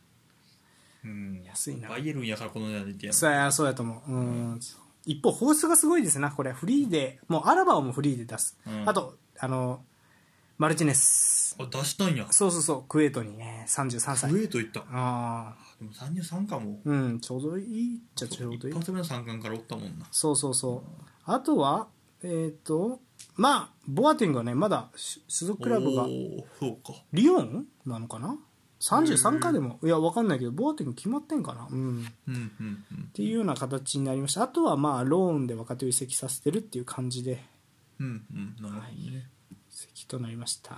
うん。安いな。バイエルンやからこの値段で行ってやんそうやそうやと思う。うん一方放出がすごいですな。これフリーでもうアラバをもフリーで出す、うん。あとあのマルティネス。あ出したんや。そうそうそう。クウェートにね33歳。クウェートいった。ああ。でも33かも。うんちょうどいいっちゃちょうどいい。一発目の三冠からおったもんな。そうそうそう。あとはえっ、とまあボアティングはねまだし所属クラブが。そうか。リヨンなのかな？33かでもいや分かんないけどボアティング決まってんかな。うん。うんうんうん。っていうような形になりました。あとはまあローンで若手を移籍させてるっていう感じでうんうんなるほどね。移籍となりました、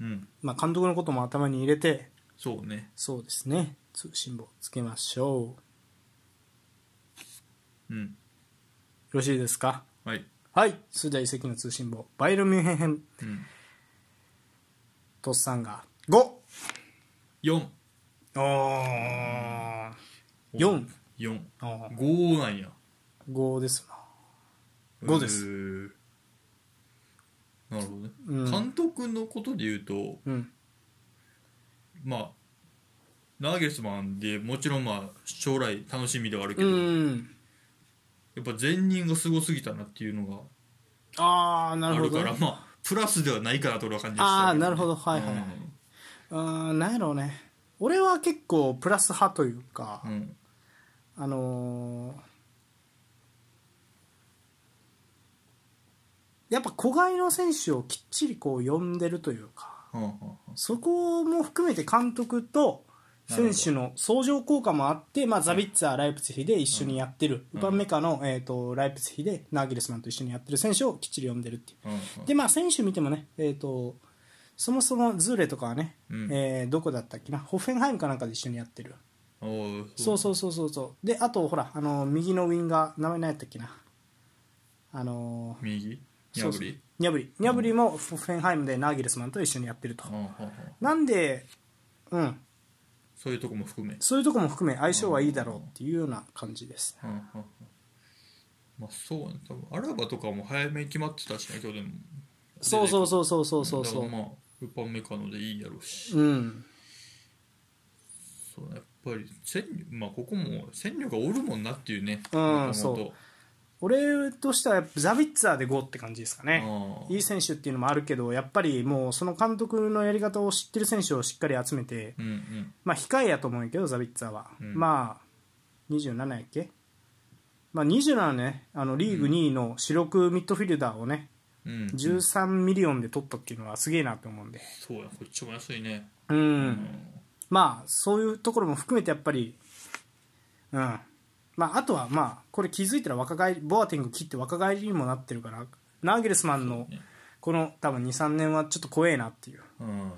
うん。まあ、監督のことも頭に入れてそうね。そうですね。通信簿つけましょう。ようん。ろしいですか？はい。はい。それでは移籍の通信簿バイエルミュンヘン編。うん。トッサンが5 4おー。4 4あー。5なんや。5ですな。5です。なるほどね、うん。監督のことで言うとうん。まあナーゲルスマンでもちろんまあ将来楽しみではあるけうど、んやっぱ前任がすごすぎたなっていうのがああなあるるほどからまあプラスではないかなと俺は感じああなるほど。はいはいはい。うんあーなんやろうね。俺は結構プラス派というか、うん。あのーやっぱ子飼いの選手をきっちりこう呼んでるというかうんうんそこも含めて監督と選手の相乗効果もあって、まあ、ザビッツァー、ライプツィヒで一緒にやってる、ウパンメカの、えー、とライプツィヒでナーギルスマンと一緒にやってる選手をきっちり呼んでるっていう。うんうん。でまあ選手見てもね、えー、とそもそもズーレとかはね、うん。えーどこだったっけな？ホッフェンハイムかなんかで一緒にやってる。おーそう。そうそうそうそうであとほらあの右のウィンガー名前何やったっけな？あの右？ニャブリ？ニャブリ。ニャブリもホッフェンハイムでナーギルスマンと一緒にやってると。うんうんうん。なんでうん。そういうとこも含め。そういうとこも含め相性はいいだろうっていうような感じです。うんうんうん。まあそうね。多分アラバとかも早めに決まってたしね去年も。そうそうそうそうそうそうそう。だからまあウパンメカノでいいやろうし、うん。そうねやっぱり戦力まあここも戦力がおるもんなっていうねうん元々そう。俺としてはやっぱザビッツァーで5って感じですかね。いい選手っていうのもあるけどやっぱりもうその監督のやり方を知ってる選手をしっかり集めてうんうん。まあ控えやと思うんやけどザビッツァーは、うん。まあ27やっけ？まあ27ね。あのリーグ2位の主力ミッドフィルダーをねうん。13ミリオンで取ったっていうのはすげえなと思うんで。そうやこっちも安いね。うん、うん。まあそういうところも含めてやっぱりうん。まああとはまあこれ気づいたら若返りボアティング切って若返りにもなってるからナーゲルスマンのね。この多分23年はちょっと怖えなっていう。うん。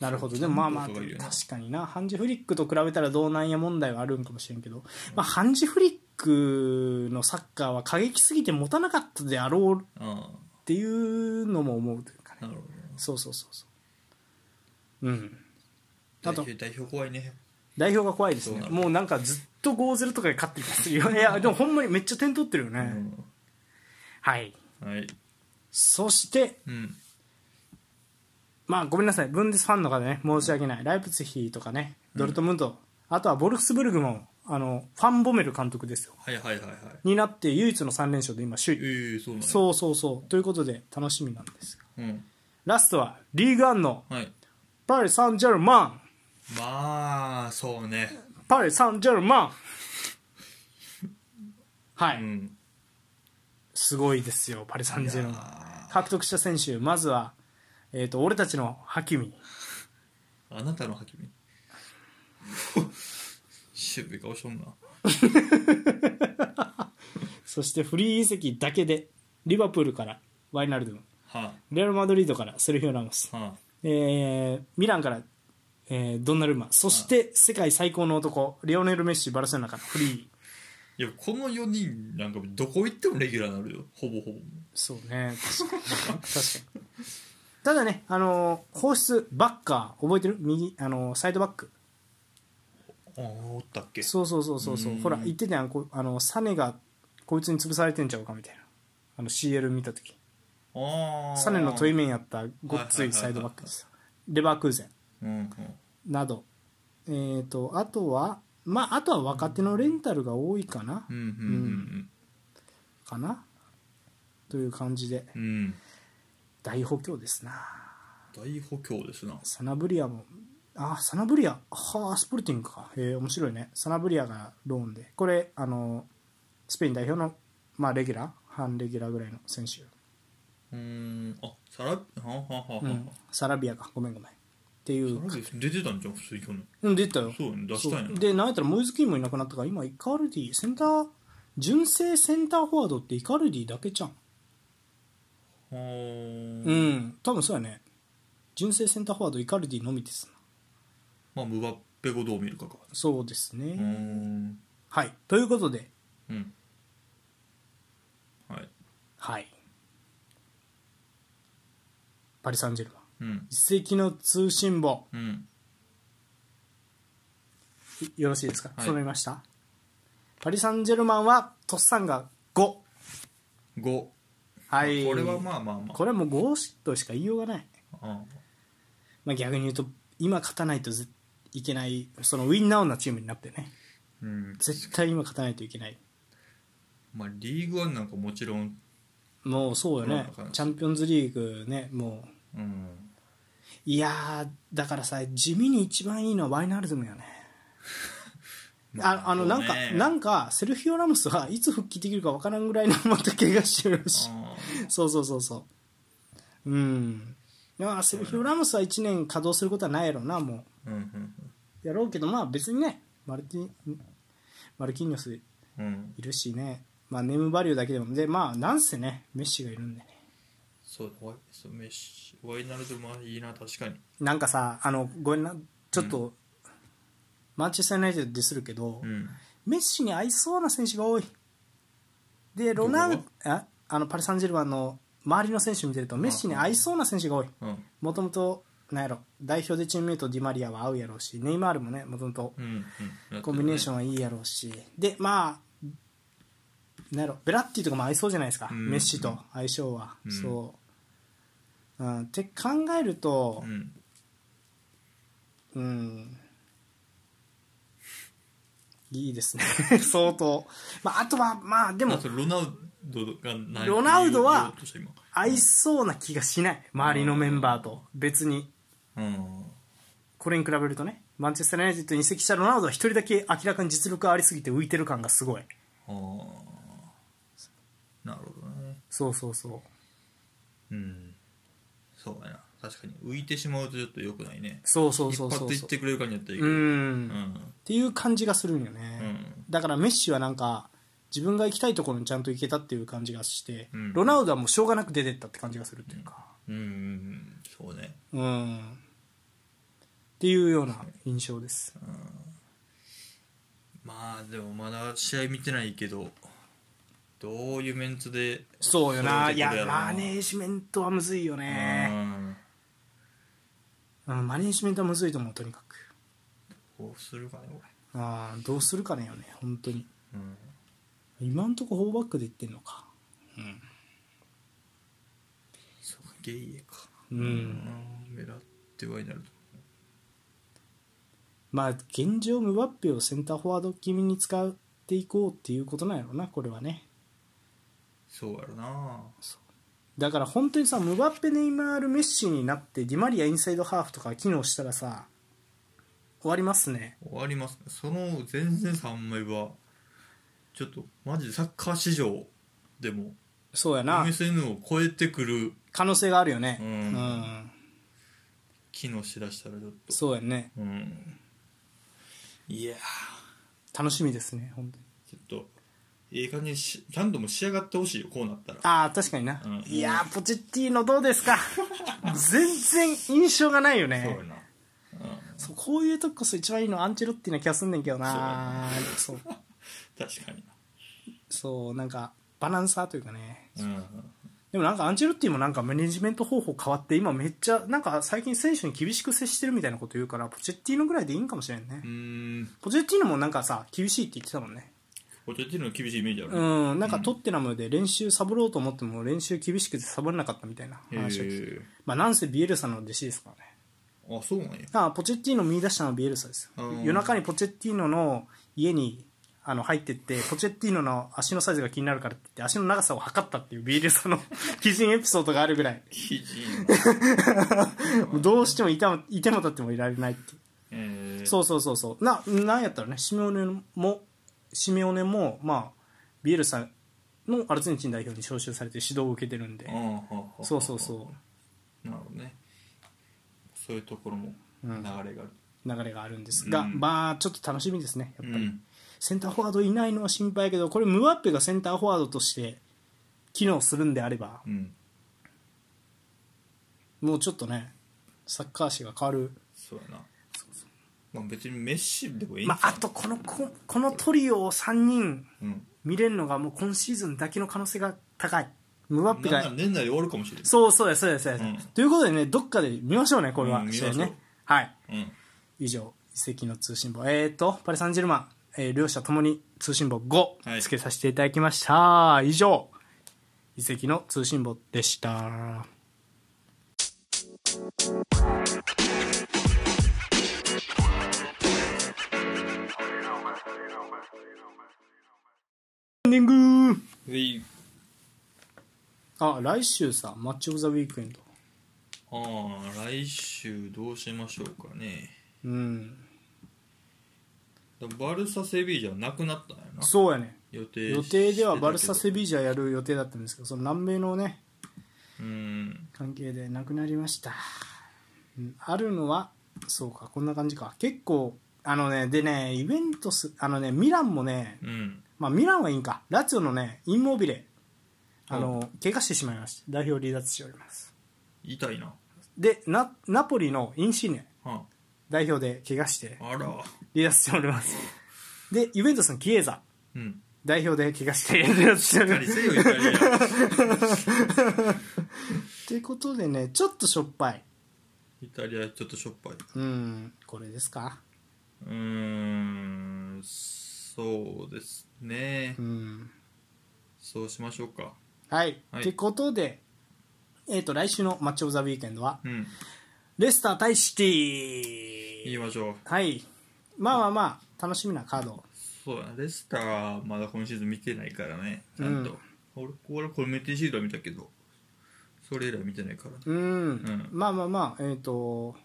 なるほど。でもまあまあ確かにな。ハンジ・フリックと比べたらどうなんや問題はあるんかもしれんけど、まあ、ハンジ・フリックのサッカーは過激すぎて持たなかったであろうっあていうのも思うというかね。あなるほどそうそうそうそう。うん。あと。代表代表怖いね。代表が怖いですね。そうなのもうなんかずっと5-0とかで勝ってる気がするよ。<laughs> いやでもほんまにめっちゃ点取ってるよね、うんはい。はい。そしてうん。まあごめんなさい。ブンデスファンの方ね申し訳ない。ライプツィヒとかねドルトムント、あとはボルフスブルグもあのファン・ボメル監督ですよ。はいはいはいはい。になって唯一の3連勝で今首位。ええそうなんやそうそうそう。ということで楽しみなんですうん。ラストはリーグワンのはい。パリ・サンジェルマン。まあそうね。パリ・サンジェルマン。<laughs> はい、うん。すごいですよパリ・サンジェルマン。獲得した選手まずは、えー、と俺たちのハキミ。あなたのハキミ？<laughs> 渋い顔しとんな。<laughs> そしてフリー移籍だけでリバプールからワイナルドゥンはレアル・マドリードからセルフィオ・ラモス。あ、はあ、えーミランから、えードンナルンマ。そして世界最高の男リオネル・メッシバルセロナからフリー。いやこの4人なんかどこ行ってもレギュラーになるよ。ほぼほぼ。そうね。確かに。確かに。ただねあのー放出バッカー覚えてる？右あのーサイドバックああおったっけ？そうそうそうそうそう。うん。ほら言ってたやん。こあのサネがこいつに潰されてんちゃうかみたいな。あの CL 見た時。ああサネの問い面やったごっついサイドバックです。レバークーゼン。うんうん。など、えー、とあとはまああとは若手のレンタルが多いかな、うんうんかな。という感じで。うんうん。大補強ですな。大補強ですな。サナブリアもあサナブリアはあスポルティングか。へえ面白いね。サナブリアがローンで。これあのスペイン代表の、まあ、レギュラー？半レギュラーぐらいの選手、うーん。あサラはあはあはあはあ、うん、サラビアか。ごめんごめん。っていう。出てたんじゃん普通に去年。うん出たよ。そうやね出したんやでなんやったらモイズキーもいなくなったから今イカルディセンター純正センターフォワードってイカルディだけじゃん。はあ。うん。多分そうやね。純正センターフォワードイカルディのみですまあムバッペ語どう見るかか。そうですね、うーん。はい。ということで。うん。はい。はい。パリ・サンジェルマン。うん。一石の通信簿。うん。いよろしいですか、はい。揃いました？パリ・サンジェルマンはトッサンが5 5はい。これはまあまあまあ。これはもう5としか言いようがない、あまあ、逆に言うと今勝たないとぜいけないそのウィンナウなチームになってね。うん。絶対今勝たないといけない。まあリーグワンなんかもちろんもうそうよね。うんチャンピオンズリーグねもう。うん。いやーだからさ地味に一番いいのはワイナルドムよね。<laughs> ああのなんか、ね。なんかセルフィオ・ラモスはいつ復帰できるかわからんぐらいのまた怪我してるし。あそうそうそうそう。うんいやセルフィオ・ラモスは1年稼働することはないやろうなもーうんうんうやろうけどまあ別にねマルティマルキーニョスいうん。るしね。まあネームバリューだけでも。でまあなんせねメッシがいるんでね。そうだワイそうメッシワイナルドもいいな確かに。なんかさあのごめんなちょっと、マンチェスター・ユナイテッドディスるけど、うん。メッシに合いそうな選手が多い。でロナウどこ？ああのパリ・サンジェルマンの周りの選手見てるとメッシに合いそうな選手が多い。うん。もともとなんやろ代表でチームメイトディマリアは合うやろうしネイマールもねもともとコンビネーションはいいやろうし。でまあなんやろベラッティとかも合いそうじゃないですか、うん。メッシと相性は、うん。そう、うん、って考えるとうん。うん、いいですね。<laughs> 相当、まあ、あとはまあでもロナウロナウドは合いそうな気がしない周りのメンバーと別にうんこれに比べるとねマンチェスター・ユナイテッドに移籍したロナウドは一人だけ明らかに実力ありすぎて浮いてる感がすごいああなるほどねそうそうそううんそうやな確かに浮いてしまうとちょっとよくないねそうそうそうそう引っ張っていってくれるかにやったらいいけうん、うんっていう感じがするんよね、うんだからメッシはなんか自分が行きたいところにちゃんと行けたっていう感じがして、うん。ロナウドはもうしょうがなく出てったって感じがするっていうか。うんうんそうね。うん。っていうような印象です。まあでもまだ試合見てないけどどういうメンツでそうよな。いやマネージメントはむずいよね、うん。うん、マネージメントはむずいと思うとにかく。どうするかねあーどうするかねよね本当に。俺うん今んとこ4バックでいってんのか。そうかゲイエか。うん、うん狙ってはいなるとまあ現状ムバッペをセンターフォワード気味に使っていこうっていうことなんやろなこれはね。そうやろな。だから本当にさムバッペネイマールメッシになってディマリアインサイドハーフとか機能したらさ終わりますね。終わりますね。その前線3枚はちょっとマジでサッカー史上でもそうやな。MSN を超えてくる可能性があるよね。うん。うん。機能しだしたらちょっと。そうやね。うん。いや楽しみですね本当に。ちょっといい感じにしちゃんともう仕上がってほしいよこうなったら。ああ確かにな、うん。いやーポチッティーノどうですか？全然印象がないよそうねやな。そうこういうとここそ一番いいのアンチェロッティな気がすんねんけどな。そう <laughs> 確かにそうなんかバランサーというかね。なうんでもなんかアンチェロッティもなんかマネジメント方法変わって今めっちゃなんか最近選手に厳しく接してるみたいなこと言うからポチェッティーノぐらいでいいんかもしれんね、ポチェッティーノもなんかさ厳しいって言ってたもんね。ポチェッティーノの厳しいイメージあるうんなんかトッテナムで練習サボろうと思っても練習厳しくてサボれなかったみたいなへ話を聞いて。えまあなんせビエルサの弟子ですからね。あそうなんや。あポチェッティーノ見出したのはビエルサです夜中にポチェッティーノの家にあの入ってってポチェッティーノの足のサイズが気になるからって言って足の長さを測ったっていうビエルサの <laughs> 基人エピソードがあるぐらい。どうしてもいたもいても立ってもいられないっていう。えー。そうそうそうそう。ななんやったらねシメオネもシメオネもまあビエルサのアルゼンチン代表に招集されて指導を受けてるんで。そうそうそなるほどね。そういうところも流れがある、う流れがあるんですが、うん。まあちょっと楽しみですねやっぱり、うんセンターフォワードいないのは心配やけどこれムワッペがセンターフォワードとして機能するんであればうん。もうちょっとねサッカー史が変わる、そうやな。まあ、別にメッシでもいいんまあ、あとこのここのトリオを3人うん。見れるのがもう今シーズンだけの可能性が高い。ムワッペが年内で終わるかもしれないそうそうですそうですそうん。ということでねどっかで見ましょうねこれは、うん見ましょう。試合ね。はい。うん。以上移籍の通信簿。えーとパリ・サンジェルマン、えー、両者ともに通信簿5つけさせていただきました、以上。遺跡の通信簿でした。エンディング。あ来週さマッチ・オブ・ザ・ウィークエンド。ああ来週どうしましょうかね。うん。バルサ・セビージャはなくなったんやな。そうやね。予定予定ではバルサ・セセビージャやる予定だったんですけどその南米のねうん。関係でなくなりました、うんあるのはそうかこんな感じか。結構あのねでねイベントスあのねミランもねうん。まあミランはいいんか。ラツィオのねインモービレあの、怪我してしまいました。代表離脱しております。痛いな。でナナポリのインシーネは代表で怪我してああら。離脱しております。でユベントスのキエザ。うん。代表で怪我して離脱しておりしっかりますせよイタリアということでねちょっとしょっぱい。イタリアちょっとしょっぱい。うんこれですか？うーんそうですね。うんそうしましょうか。はい。はい。ってことで、えっ、と、来週のマッチオブザウィーケンドは、うんレスター対シティ。言いましょう。はい。まあまあまあ、楽しみなカード。そうだねレスターはまだ今シーズン見てないからね。ちゃんと、俺俺コメンテシードは見たけど。それ以来見てないから。うん。ん。まあまあまあ、えっ、と、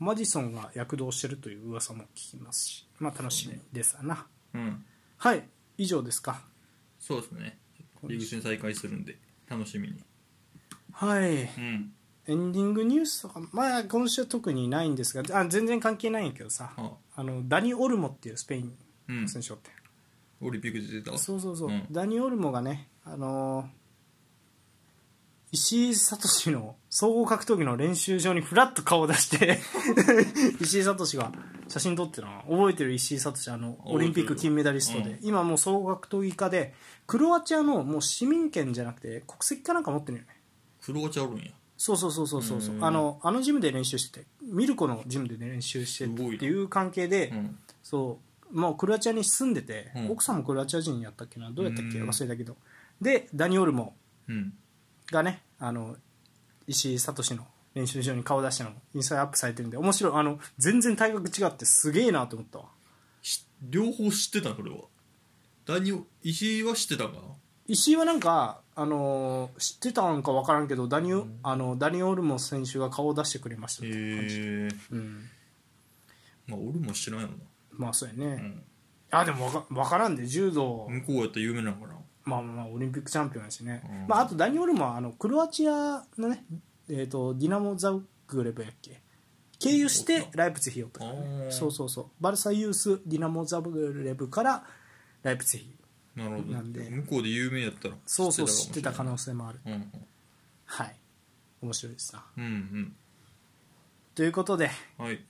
マディソンが躍動してるという噂も聞きますし、まあ楽しみですわな。うん。はい。以上ですか。そうですね。リーグ戦再開するんで楽しみに。はい。うんエンディングニュースとか、まあ今週は特にないんですが、あ全然関係ないんやけどさ、ああの、ダニ・オルモっていうスペインうん。の選手おって。オリンピックで出てたそうそうそう、うん。ダニ・オルモがね、あのー石井聡の総合格闘技の練習場にフラッと顔を出して <laughs> 石井聡が写真撮ってるの。覚えてる石井聡あのオリンピック金メダリストで、うん。今もう総合格闘技家でクロアチアのもう市民権じゃなくて国籍かなんか持ってるよね。クロアチアおるんやそうそうそうそうそう。そううん。あのあのジムで練習しててミルコのジムで練習してすごいな。っていう関係で、うん。そうもうクロアチアに住んでて、うん。奥さんもクロアチア人やったっけな？どうやったっけ？うん。忘れたけど。でダニ・オルモうん。がねあの石井聡の練習場に顔出したのインスタにアップされてるんで面白い。あの全然体格違ってすげえなと思ったわ。し両方知ってたそれは。ダニオ石井は知ってたんかな？石井はなんか、あのー知ってたんか分からんけどダニ,、あのダニ・オルモ選手が顔を出してくれましたへっていう感じ、えうん、まあ俺も知らんやろまあそうやね、な、うん、あでも分か分からんで柔道、向こうやったら有名なのかな。まあまあオリンピックチャンピオンやしね、うん。まあ、あとダニ・オルモはあのクロアチアのね、えー、とディナモ・ザグレブやっけ？経由してライプツィヒをった。からねそうそうそう。バルサユースディナモ・ザグレブからライプツィヒなるほど。なんで。向こうで有名やったらそうそう知ってた可能能性もある。うんはい。面白いですなうんうん。ということでうんはい。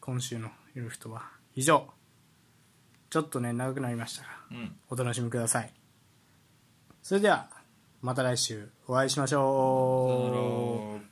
今週の「ゆるふと」は以上。ちょっとね長くなりましたがうん。お楽しみください。それではまた来週お会いしましょう